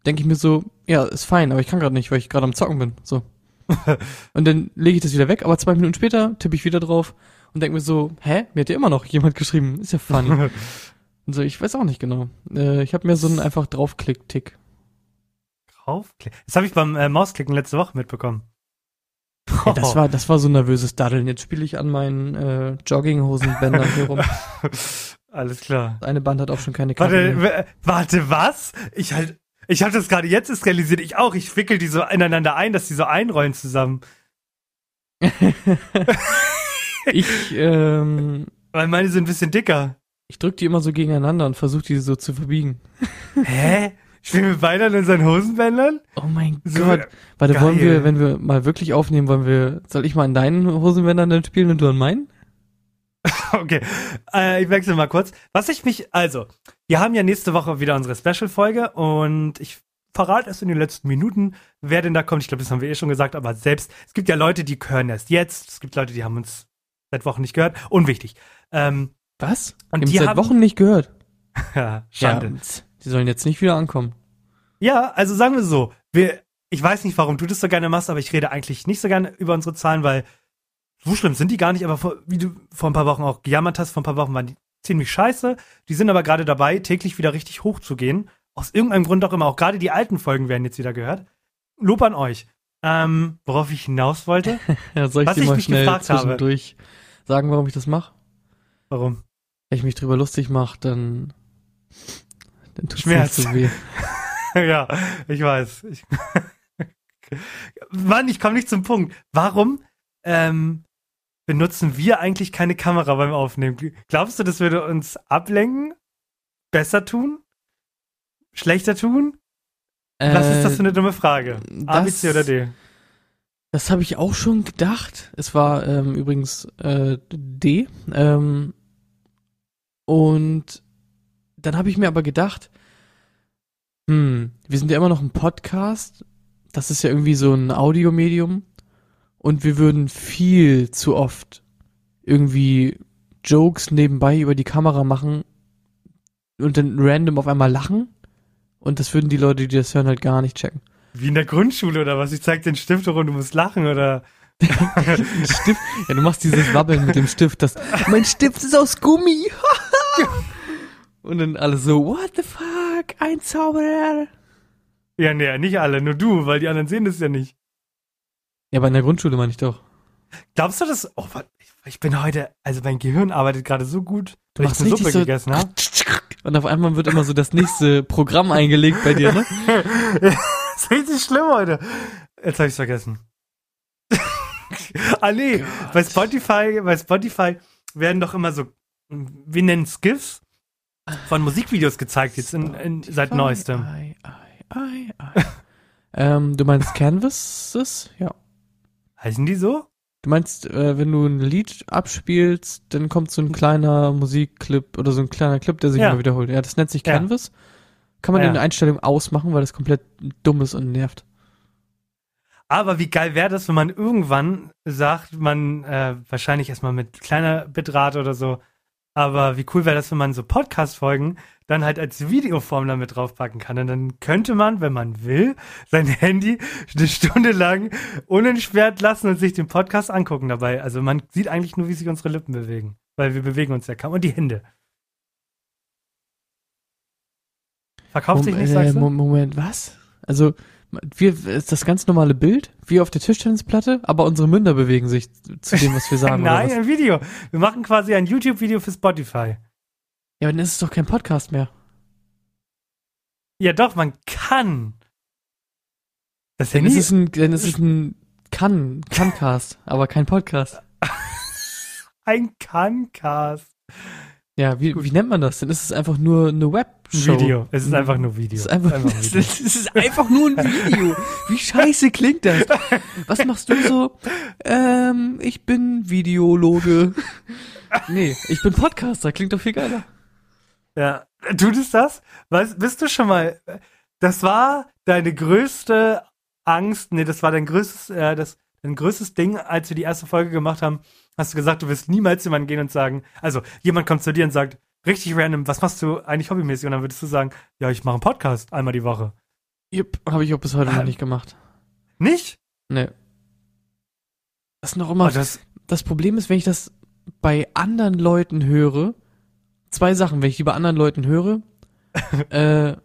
Denke ich mir so, ja, ist fein, aber ich kann gerade nicht, weil ich gerade am Zocken bin, so. [laughs] und dann lege ich das wieder weg, aber zwei Minuten später tippe ich wieder drauf und denke mir so, hä, mir hat ja immer noch jemand geschrieben, ist ja funny. [laughs] und so, ich weiß auch nicht genau. Äh, ich habe mir so einen einfach draufklick-Tick. Draufklicken. Das habe ich beim äh, Mausklicken letzte Woche mitbekommen. Ja, das war, das war so nervöses Daddeln. Jetzt spiele ich an meinen äh, Jogginghosenbändern hier rum. [laughs] Alles klar. Eine Band hat auch schon keine Karte Warte, warte, was? Ich halt, ich habe das gerade jetzt erst realisiert. Ich auch. Ich wickel die so ineinander ein, dass die so einrollen zusammen. [laughs] Ich, ähm, Weil meine sind ein bisschen dicker. ich drück die immer so gegeneinander und versuche die so zu verbiegen. Hä? Spielen wir beide an unseren Hosenbändern? Oh mein So, Gott. Warte, geil. wollen wir, wenn wir mal wirklich aufnehmen, wollen wir, soll ich mal an deinen Hosenbändern dann spielen und du an meinen? [laughs] Okay, äh, ich wechsle mal kurz. Was ich mich, also, wir haben ja nächste Woche wieder unsere Special-Folge und ich verrate erst in den letzten Minuten, wer denn da kommt. Ich glaube, das haben wir eh schon gesagt, aber selbst, es gibt ja Leute, die hören erst jetzt. Es gibt Leute, die haben uns seit Wochen nicht gehört. Unwichtig. Ähm, Was? Und Die haben die seit haben- Wochen nicht gehört. [laughs] ja, Schande. Ja, die sollen jetzt nicht wieder ankommen. Ja, also sagen wir so, wir, ich weiß nicht, warum du das so gerne machst, aber ich rede eigentlich nicht so gerne über unsere Zahlen, weil so schlimm sind die gar nicht, aber vor, wie du vor ein paar Wochen auch gejammert hast, vor ein paar Wochen waren die ziemlich scheiße. Die sind aber gerade dabei, täglich wieder richtig hoch zu gehen. Aus irgendeinem Grund auch immer, auch gerade die alten Folgen werden jetzt wieder gehört. Lob an euch. Ähm, worauf ich hinaus wollte? [laughs] Ja, soll ich Was dir ich mal mich schnell gefragt habe. zwischendurch sagen, warum ich das mache? Warum? Wenn ich mich drüber lustig mache, dann, dann tut's Schmerz. nicht so weh. [laughs] ja, ich weiß. Ich [laughs] Mann, ich komme nicht zum Punkt. Warum ähm, benutzen wir eigentlich keine Kamera beim Aufnehmen? Glaubst du, das würde uns ablenken? Besser tun? Schlechter tun? Was ist das für eine dumme Frage? A, B, C oder D? Das habe ich auch schon gedacht. Es war ähm, übrigens äh, D. Ähm, und dann habe ich mir aber gedacht, hm, wir sind ja immer noch ein Podcast. Das ist ja irgendwie so ein Audiomedium. Und wir würden viel zu oft irgendwie Jokes nebenbei über die Kamera machen und dann random auf einmal lachen. Und das würden die Leute, die das hören, halt gar nicht checken. Wie in der Grundschule oder was? Ich zeig den Stift und du musst lachen oder. [laughs] Stift. Ja, du machst dieses Wabbeln mit dem Stift. Das, mein Stift ist aus Gummi. [laughs] Und dann alle so, what the fuck, ein Zauberer. Ja, nee, nicht alle, nur du, weil die anderen sehen das ja nicht. Ja, aber in der Grundschule meine ich doch. Glaubst du das? Oh, ich, bin heute, also mein Gehirn arbeitet gerade so gut, Du weil ich eine Suppe so- gegessen habe. [laughs] Und auf einmal wird immer so das nächste Programm eingelegt bei dir, ne? [laughs] das ist richtig schlimm heute. Jetzt habe ich's vergessen. [laughs] ah nee, bei Spotify, bei Spotify werden doch immer so, wir nennen es GIFs, von Musikvideos gezeigt, jetzt in, in, seit neuestem. Ei, ei, ei, ähm, du meinst Canvases? Ja. Heißen die so? Du meinst, äh, wenn du ein Lied abspielst, dann kommt so ein kleiner Musikclip oder so ein kleiner Clip, der sich Ja. immer wiederholt. Ja, das nennt sich Ja. Canvas. Kann man Ja. in der Einstellung ausmachen, weil das komplett dumm ist und nervt. Aber wie geil wäre das, wenn man irgendwann sagt, man äh, wahrscheinlich erstmal mit kleiner Bitrate oder so, aber wie cool wäre das, wenn man so Podcast-Folgen dann halt als Videoform damit draufpacken kann. Und dann könnte man, wenn man will, sein Handy eine Stunde lang unentsperrt lassen und sich den Podcast angucken dabei. Also man sieht eigentlich nur, wie sich unsere Lippen bewegen. Weil wir bewegen uns ja kaum. Und die Hände. Verkauft sich Mom- nicht, äh, sagst du? Mo- Moment, was? Also, wir, ist das ganz normale Bild, wie auf der Tischtennisplatte, aber unsere Münder bewegen sich zu dem, was wir sagen. [laughs] Nein, ein Video. Wir machen quasi ein YouTube-Video für Spotify. Ja, aber dann ist es doch kein Podcast mehr. Ja, doch, man kann. Das Dann Handy ist es ein, dann ist es ein Kann, Kanncast, aber kein Podcast. [laughs] ein Cancast. Ja, wie, wie nennt man das? Dann ist es einfach nur eine Ein Webshow. Video. Es ist einfach nur Video. Es ist einfach, [laughs] ein es Video. es ist einfach nur ein Video. Wie scheiße klingt das? Was machst du so? Ähm, ich bin Videologe. Nee, ich bin Podcaster. Klingt doch viel geiler. Ja. Tut es das? Weißt, bist du schon mal, das war deine größte Angst, nee, das war dein größtes, äh, das, dein größtes Ding, als wir die erste Folge gemacht haben, hast du gesagt, du wirst niemals jemanden gehen und sagen, also, jemand kommt zu dir und sagt, richtig random, was machst du eigentlich hobbymäßig? Und dann würdest du sagen, ja, ich mache einen Podcast einmal die Woche. Jupp, habe ich auch bis heute noch nicht gemacht. Nicht? Nee. Das ist noch immer. Oh, das, das Problem ist, wenn ich das bei anderen Leuten höre, zwei Sachen, wenn ich die bei anderen Leuten höre, [laughs] äh,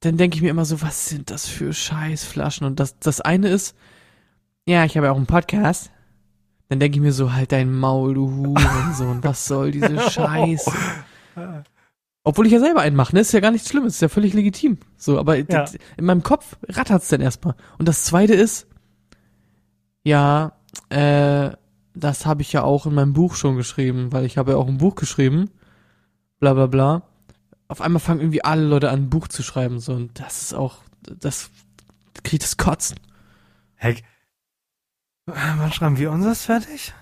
dann denke ich mir immer so, was sind das für Scheißflaschen? Und das, das eine ist, ja, ich habe ja auch einen Podcast. Dann denke ich mir so, halt dein Maul, du Hurensohn, was soll diese [laughs] Scheiße? [laughs] Obwohl ich ja selber einen mache, ne? Ist ja gar nichts Schlimmes, ist ja völlig legitim. So, aber Ja. in meinem Kopf rattert's dann erstmal. Und das zweite ist, ja, äh, das habe ich ja auch in meinem Buch schon geschrieben, weil ich habe ja auch ein Buch geschrieben, bla bla bla. Auf einmal fangen irgendwie alle Leute an, ein Buch zu schreiben, so, und das ist auch, das kriegt das Kotzen. Heck. Wann schreiben wir unseres fertig?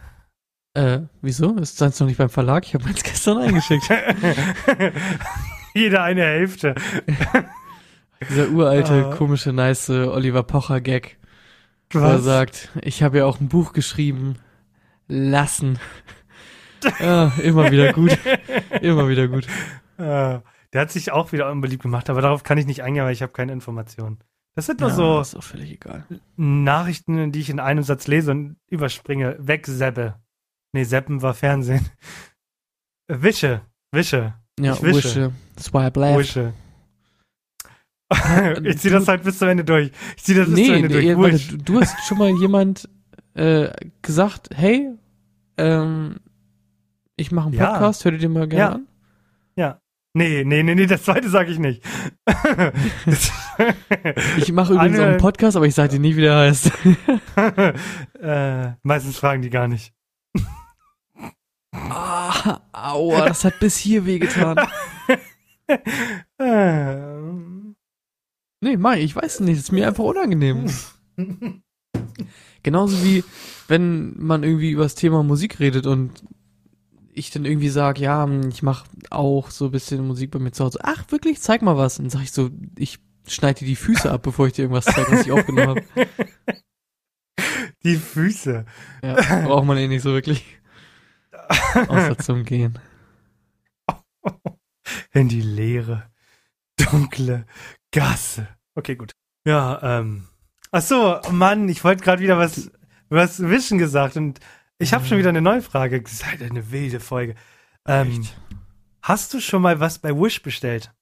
Äh, wieso? Ist das noch nicht beim Verlag? Ich habe meins gestern eingeschickt. [laughs] Jeder eine Hälfte. Dieser uralte, Ah. komische, nice Oliver Pocher-Gag, wo er Was? sagt, ich habe ja auch ein Buch geschrieben. Lassen. ah, immer wieder gut. Immer wieder gut. Äh, der hat sich auch wieder unbeliebt gemacht, aber darauf kann ich nicht eingehen, weil ich habe keine Informationen. Das sind nur Ja, so Ist auch völlig egal. Nachrichten, die ich in einem Satz lese und überspringe. Wegseppe. Nee, Seppen war Fernsehen. [laughs] Wische. Wische. Ja, Ich wische. wische. Swipe left. Wische. [laughs] ich zieh das halt bis zum Ende durch. Ich zieh das bis zum Nee, Ende durch. nee warte, Wish. du, hast schon mal jemand äh, gesagt, hey, ähm, ich mache einen Ja. Podcast, hör dir den mal gerne Ja. an. Nee, nee, nee, nee, das zweite sage ich nicht. [laughs] das, Ich mache übrigens auch einen. Podcast, aber ich sag dir nie, wie der heißt. [laughs] äh, meistens fragen die gar nicht. ah, aua, das hat bis hier wehgetan. [laughs] Ähm, Nee, Mai, ich weiß nicht, das ist mir einfach unangenehm. Genauso wie, wenn man irgendwie über das Thema Musik redet und ich dann irgendwie sage, ja, ich mache auch so ein bisschen Musik bei mir zu Hause. Ach, wirklich? Zeig mal was. Und dann sag ich so, ich schneide dir die Füße ab, bevor ich dir irgendwas zeige, was ich aufgenommen habe. [laughs] die Füße. Ja, braucht man eh nicht so wirklich. Außer [laughs] zum Gehen. [laughs] In die leere, dunkle Gasse. Okay, gut. Ja, ähm. Ach so, Mann, ich wollte gerade wieder was, was Wischen gesagt und ich habe schon wieder eine neue Frage. Das ist halt eine wilde Folge. Ähm, hast du schon mal was bei Wish bestellt?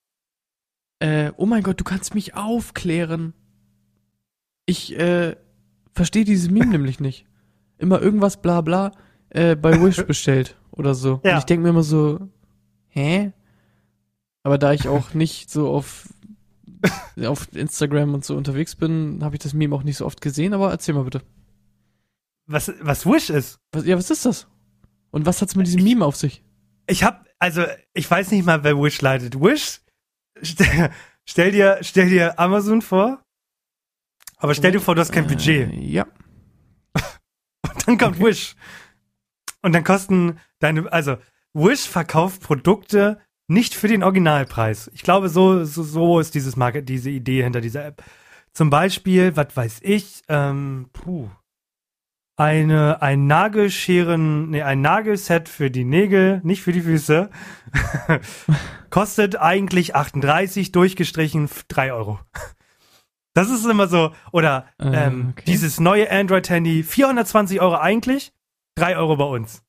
Äh, oh mein Gott, du kannst mich aufklären. Ich, äh, verstehe dieses Meme [laughs] nämlich nicht. Immer irgendwas bla bla äh, bei Wish [laughs] bestellt oder so. Ja. Und ich denke mir immer so, hä? Aber da ich auch [laughs] nicht so auf, auf Instagram und so unterwegs bin, habe ich das Meme auch nicht so oft gesehen, aber erzähl mal bitte. Was, was Wish ist? Was, ja, was ist das? Und was hat's mit diesem Meme auf sich? Ich hab, also, ich weiß nicht mal, wer Wish leitet. Wish, stell, stell dir, stell dir Amazon vor. Aber stell dir vor, du hast kein Budget. Äh, ja. [laughs] Dann kommt Wish. Und dann kosten deine, also Wish verkauft Produkte nicht für den Originalpreis. Ich glaube, so, so, so ist dieses Market, diese Idee hinter dieser App. Zum Beispiel, was weiß ich, ähm, puh, eine, ein Nagelscheren, nee, ein Nagelset für die Nägel, nicht für die Füße, [laughs] kostet eigentlich 38, durchgestrichen 3 Euro. Das ist immer so, oder Äh, ähm, okay. dieses neue Android-Handy, 420 Euro eigentlich, 3 Euro bei uns.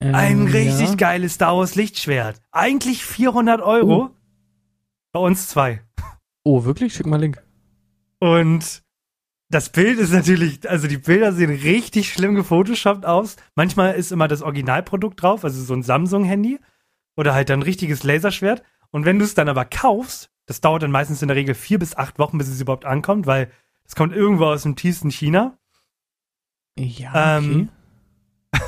Ein Ähm, richtig ja. geiles Star Wars Lichtschwert. Eigentlich 400 Euro, bei uns zwei. Oh, wirklich? Schick mal Link. Und das Bild ist natürlich, also die Bilder sehen richtig schlimm gefotoshoppt aus. Manchmal ist immer das Originalprodukt drauf, also so ein Samsung-Handy oder halt dann ein richtiges Laserschwert. Und wenn du es dann aber kaufst, das dauert dann meistens in der Regel vier bis acht Wochen, bis es überhaupt ankommt, weil es kommt irgendwo aus dem tiefsten China. Ja, okay. Ähm, [laughs]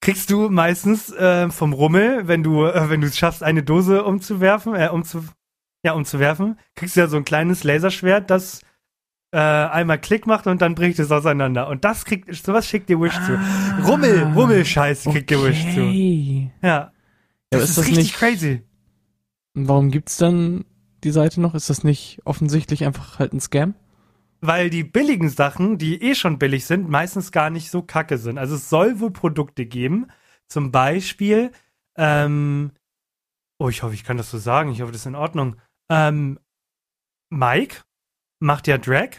kriegst du meistens äh, vom Rummel, wenn du äh, wenn du es schaffst, eine Dose umzuwerfen, äh, umzu, ja umzuwerfen, kriegst du ja so ein kleines Laserschwert, das äh, einmal Klick macht und dann bricht es auseinander. Und das kriegt sowas schickt dir Wish zu. Rummel, Rummel-Scheiß kriegt dir Wish zu. Ah, Okay. Ja, Ja, das ist ist, das richtig nicht- crazy. Und Warum gibt's dann die Seite noch? Ist das nicht offensichtlich einfach halt ein Scam? Weil die billigen Sachen, die eh schon billig sind, meistens gar nicht so kacke sind. Also es soll wohl Produkte geben. Zum Beispiel, ähm, oh, ich hoffe, ich kann das so sagen. Ich hoffe, das ist in Ordnung. Ähm, Mike macht ja Drag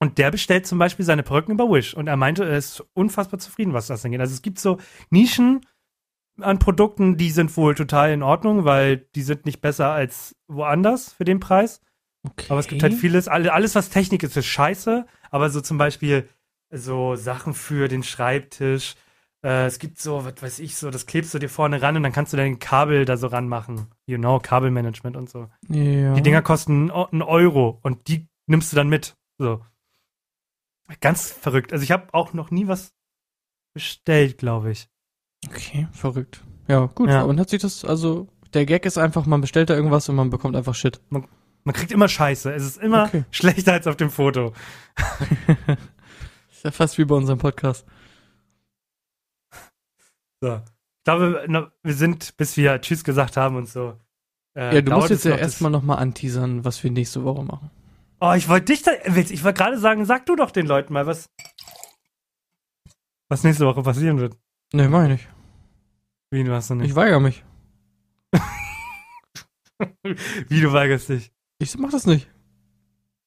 Und der bestellt zum Beispiel seine Perücken über Wish. Und er meinte, er ist unfassbar zufrieden, was das angeht. Also es gibt so Nischen an Produkten, die sind wohl total in Ordnung, weil die sind nicht besser als woanders für den Preis. Okay. Aber es gibt halt vieles, alle- alles, was Technik ist, ist scheiße. Aber so zum Beispiel so Sachen für den Schreibtisch. Äh, es gibt so, was weiß ich, so, das klebst du dir vorne ran und dann kannst du dein Kabel da so ranmachen. You know, Kabelmanagement und so. Ja. Die Dinger kosten einen Euro und die nimmst du dann mit. So. Ganz verrückt. Also ich habe auch noch nie was bestellt, glaube ich. Okay, verrückt. Ja, gut. Ja. Und hat sich das, also, der Gag ist einfach, man bestellt da irgendwas und man bekommt einfach Shit. Man kriegt immer Scheiße. Es ist immer Okay. [laughs] schlechter als auf dem Foto. [laughs] Ist ja fast wie bei unserem Podcast. [laughs] So. Ich glaube, wir sind, bis wir Tschüss gesagt haben und so. Äh, ja, du musst jetzt ja erstmal nochmal anteasern, was wir nächste Woche machen. Oh, ich wollte dich da. Ich wollte gerade sagen, sag du doch den Leuten mal, was. Was nächste Woche passieren wird. Nee, mach ich nicht. Wie du hast du nicht. Ich weigere mich. [laughs] Wie du weigerst dich. Ich mach das nicht.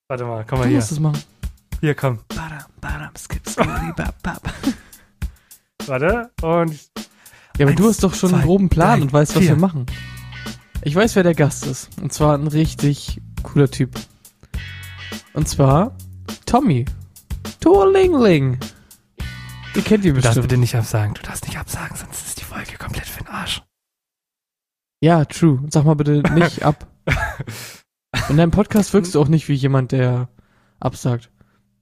Warte mal, komm Du mal hier. musst es machen. Hier, komm. [laughs] Warte. Und. Ja, aber Eins, du hast doch schon zwei, einen groben Plan drei, und weißt, was vier. wir machen. Ich weiß, wer der Gast ist. Und zwar ein richtig cooler Typ. Und zwar Tommy. Torlingling. Ihr kennt ihn Du darfst bestimmt. bitte nicht absagen. Du darfst nicht absagen, sonst ist die Folge komplett für den Arsch. Ja, true. Sag mal bitte nicht ab. In deinem Podcast wirkst du auch nicht wie jemand, der absagt.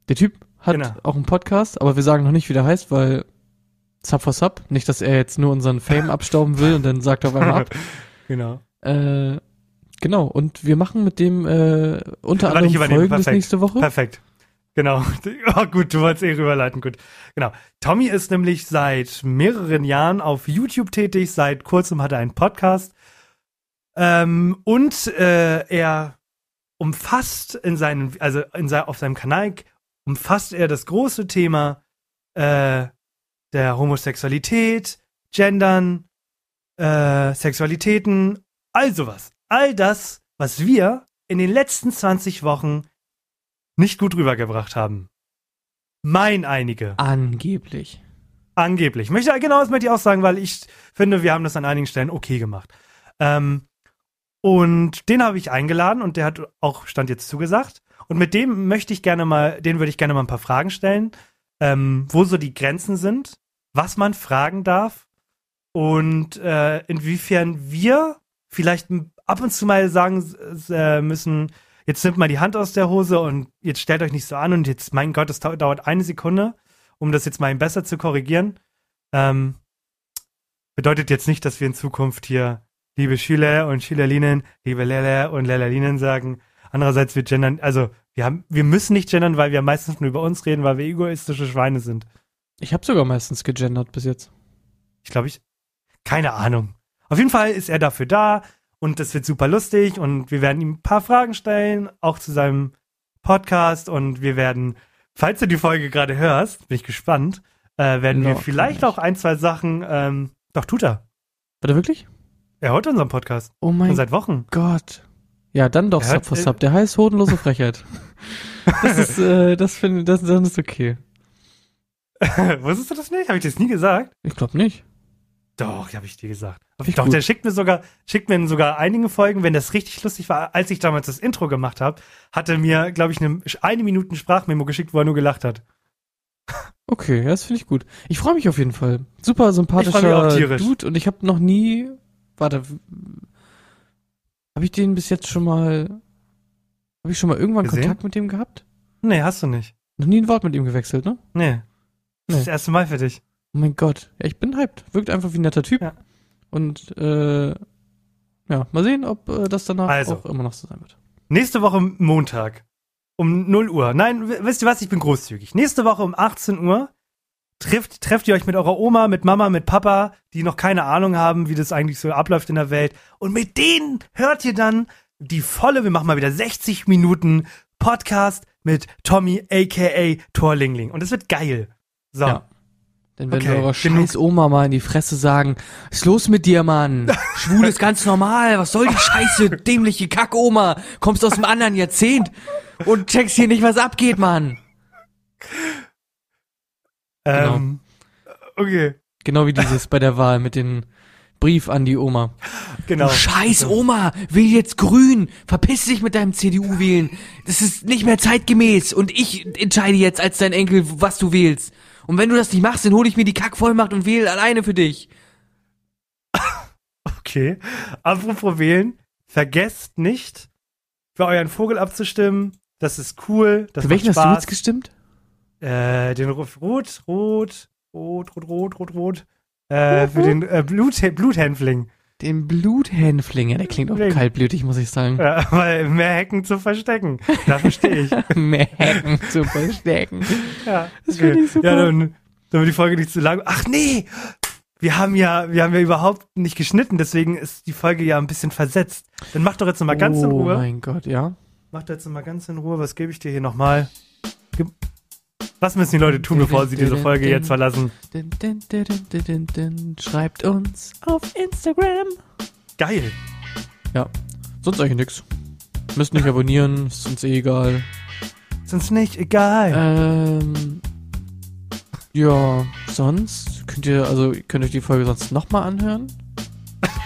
Der Typ hat Genau. auch einen Podcast, aber wir sagen noch nicht, wie der heißt, weil Sub for Sub. Nicht, dass er jetzt nur unseren Fame abstauben will und dann sagt er auf einmal ab. [laughs] Genau. Äh, genau. Und wir machen mit dem äh, unter anderem folgendes nächste Woche. Perfekt. Genau. [laughs] Oh, gut, du wolltest eh rüberleiten. Gut. Genau. Tommy ist nämlich seit mehreren Jahren auf YouTube tätig. Seit kurzem hat er einen Podcast. Ähm, und äh, er umfasst in seinen, also in sein, auf seinem Kanal umfasst er das große Thema äh, der Homosexualität, Gendern, äh, Sexualitäten, all sowas. All das, was wir in den letzten 20 Wochen nicht gut rübergebracht haben. Mein einige. Angeblich. Angeblich. Möchte, genau das möchte ich auch sagen, weil ich finde, wir haben das an einigen Stellen okay gemacht. Ähm, und den habe ich eingeladen und der hat auch Stand jetzt zugesagt. Und mit dem möchte ich gerne mal, den würde ich gerne mal ein paar Fragen stellen, ähm, wo so die Grenzen sind, was man fragen darf und äh, inwiefern wir vielleicht ab und zu mal sagen äh, müssen, jetzt nimmt mal die Hand aus der Hose und jetzt stellt euch nicht so an und jetzt, mein Gott, das dau- dauert eine Sekunde, um das jetzt mal besser zu korrigieren. Ähm, bedeutet jetzt nicht, dass wir in Zukunft hier liebe Schüler und Schülerinnen, liebe Lehrer und Lehrerinnen sagen. Andererseits wir gendern, also wir haben, wir müssen nicht gendern, weil wir meistens nur über uns reden, weil wir egoistische Schweine sind. Ich habe sogar meistens gegendert bis jetzt. Ich glaube, ich, keine Ahnung. Auf jeden Fall ist er dafür da und das wird super lustig und wir werden ihm ein paar Fragen stellen, auch zu seinem Podcast und wir werden, falls du die Folge gerade hörst, bin ich gespannt, äh, werden wir No, vielleicht kann auch ein, zwei Sachen, ähm, doch tut er. Warte, wirklich? Er hört unseren Podcast Oh schon mein seit Wochen. Gott. Ja, dann doch Er Sub for äh, Sub. Der heißt hodenlose Frechheit. [laughs] das ist, äh, das finde das, das ist okay. [laughs] Wusstest du das nicht? Habe ich dir das nie gesagt? Ich glaube nicht. Doch, habe ich dir gesagt. Ich Doch, gut. der schickt mir sogar, schickt mir in sogar einige Folgen, wenn das richtig lustig war, als ich damals das Intro gemacht habe, hat er mir, glaube ich, eine, eine Minute Sprachmemo geschickt, wo er nur gelacht hat. Okay, das finde ich gut. Ich freue mich auf jeden Fall. Super sympathischer. Dude und ich habe noch nie. Warte. Habe ich den bis jetzt schon mal. Habe ich schon mal irgendwann Gesehen? Kontakt mit dem gehabt? Nee, hast du nicht. Noch nie ein Wort mit ihm gewechselt, ne? Nee. Das ist Nee. das erste Mal für dich. Oh mein Gott. Ja, ich bin hyped. Wirkt einfach wie ein netter Typ. Ja. Und äh, ja, mal sehen, ob äh, das danach Also. auch immer noch so sein wird. Nächste Woche Montag um 0 Uhr. Nein, wisst ihr was? Ich bin großzügig. Nächste Woche um 18 Uhr trifft, trefft ihr euch mit eurer Oma, mit Mama, mit Papa, die noch keine Ahnung haben, wie das eigentlich so abläuft in der Welt. Und mit denen hört ihr dann die volle, wir machen mal wieder 60 Minuten Podcast mit Tommy, aka Torlingling. Und es wird geil. So. Ja. Denn wenn Okay, wir eurer scheiß Oma mal in die Fresse sagen, was ist los mit dir, Mann? [laughs] Schwul ist ganz normal, was soll die scheiße, dämliche Kackoma? Kommst aus einem anderen Jahrzehnt und checkst hier nicht, was abgeht, Mann. Ähm, Okay, Genau wie dieses bei der Wahl mit dem Brief an die Oma. genau. Du scheiß Oma, wähl jetzt grün. Verpiss dich mit deinem CDU-Wählen. Das ist nicht mehr zeitgemäß. Und ich entscheide jetzt als dein Enkel, was du wählst. Und wenn du das nicht machst, dann hole ich mir die Kackvollmacht und wähle alleine für dich. [laughs] Okay. Apropos wählen, vergesst nicht, für euren Vogel abzustimmen. Das ist cool. Das für welchen macht hast du Spaß. jetzt gestimmt? Äh, den Ro- Rot, Rot, Rot, Rot, Rot, Rot, Rot. Äh, für [laughs] den äh, Blut, Bluthänfling. Den Bluthänfling. Ja, der klingt auch kaltblütig, muss ich sagen. Ja, weil mehr Hecken zu verstecken. Dafür stehe ich. [laughs] Mehr Hacken zu verstecken. Ja, Das finde ich super. Ja, dann, damit die Folge nicht zu lang. Ach nee! Wir haben ja, wir haben ja überhaupt nicht geschnitten, deswegen ist die Folge ja ein bisschen versetzt. Dann mach doch jetzt noch mal ganz in oh Ruhe. mein Gott, ja. Mach doch jetzt noch mal ganz in Ruhe. Was gebe ich dir hier nochmal? Was müssen die Leute tun, bevor sie diese Folge jetzt verlassen? Schreibt uns auf Instagram. Geil. Sonst eigentlich nix. Müsst nicht abonnieren, [laughs] ist uns eh egal. Ist uns nicht egal. Ähm, ja, sonst könnt ihr, also ihr könnt euch die Folge sonst nochmal anhören.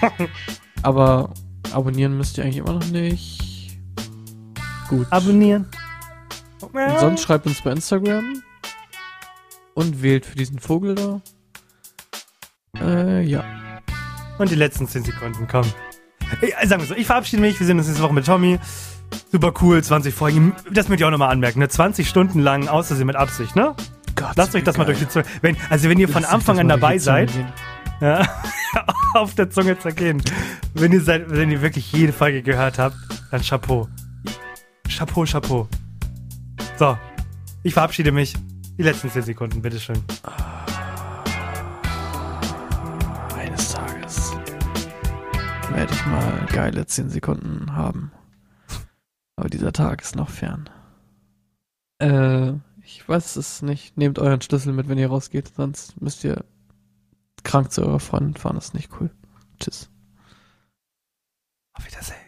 [laughs] Aber abonnieren müsst ihr eigentlich immer noch nicht. Gut. Abonnieren. Und sonst schreibt uns bei Instagram und wählt für diesen Vogel da. Äh, ja. Und die letzten 10 Sekunden, komm. Ich, äh, sagen wir so, ich verabschiede mich. Wir sehen uns nächste Woche mit Tommy. Super cool, 20 Folgen. Das möchte ich auch nochmal anmerken. Ne? 20 Stunden lang, außersehen mit Absicht, ne? Gott, Lasst euch das mal durch die Zunge. Wenn, also wenn ihr von Anfang an dabei seid, [laughs] ja, auf der Zunge zergehen. Wenn ihr seid, wenn ihr wirklich jede Folge gehört habt, dann Chapeau. Chapeau, Chapeau. So, ich verabschiede mich. Die letzten 10 Sekunden, bitteschön. Eines Tages werde ich mal geile 10 Sekunden haben. Aber dieser Tag ist noch fern. Äh, ich weiß es nicht. Nehmt euren Schlüssel mit, wenn ihr rausgeht, sonst müsst ihr krank zu eurer Freundin fahren. Das ist nicht cool. Tschüss. Auf Wiedersehen.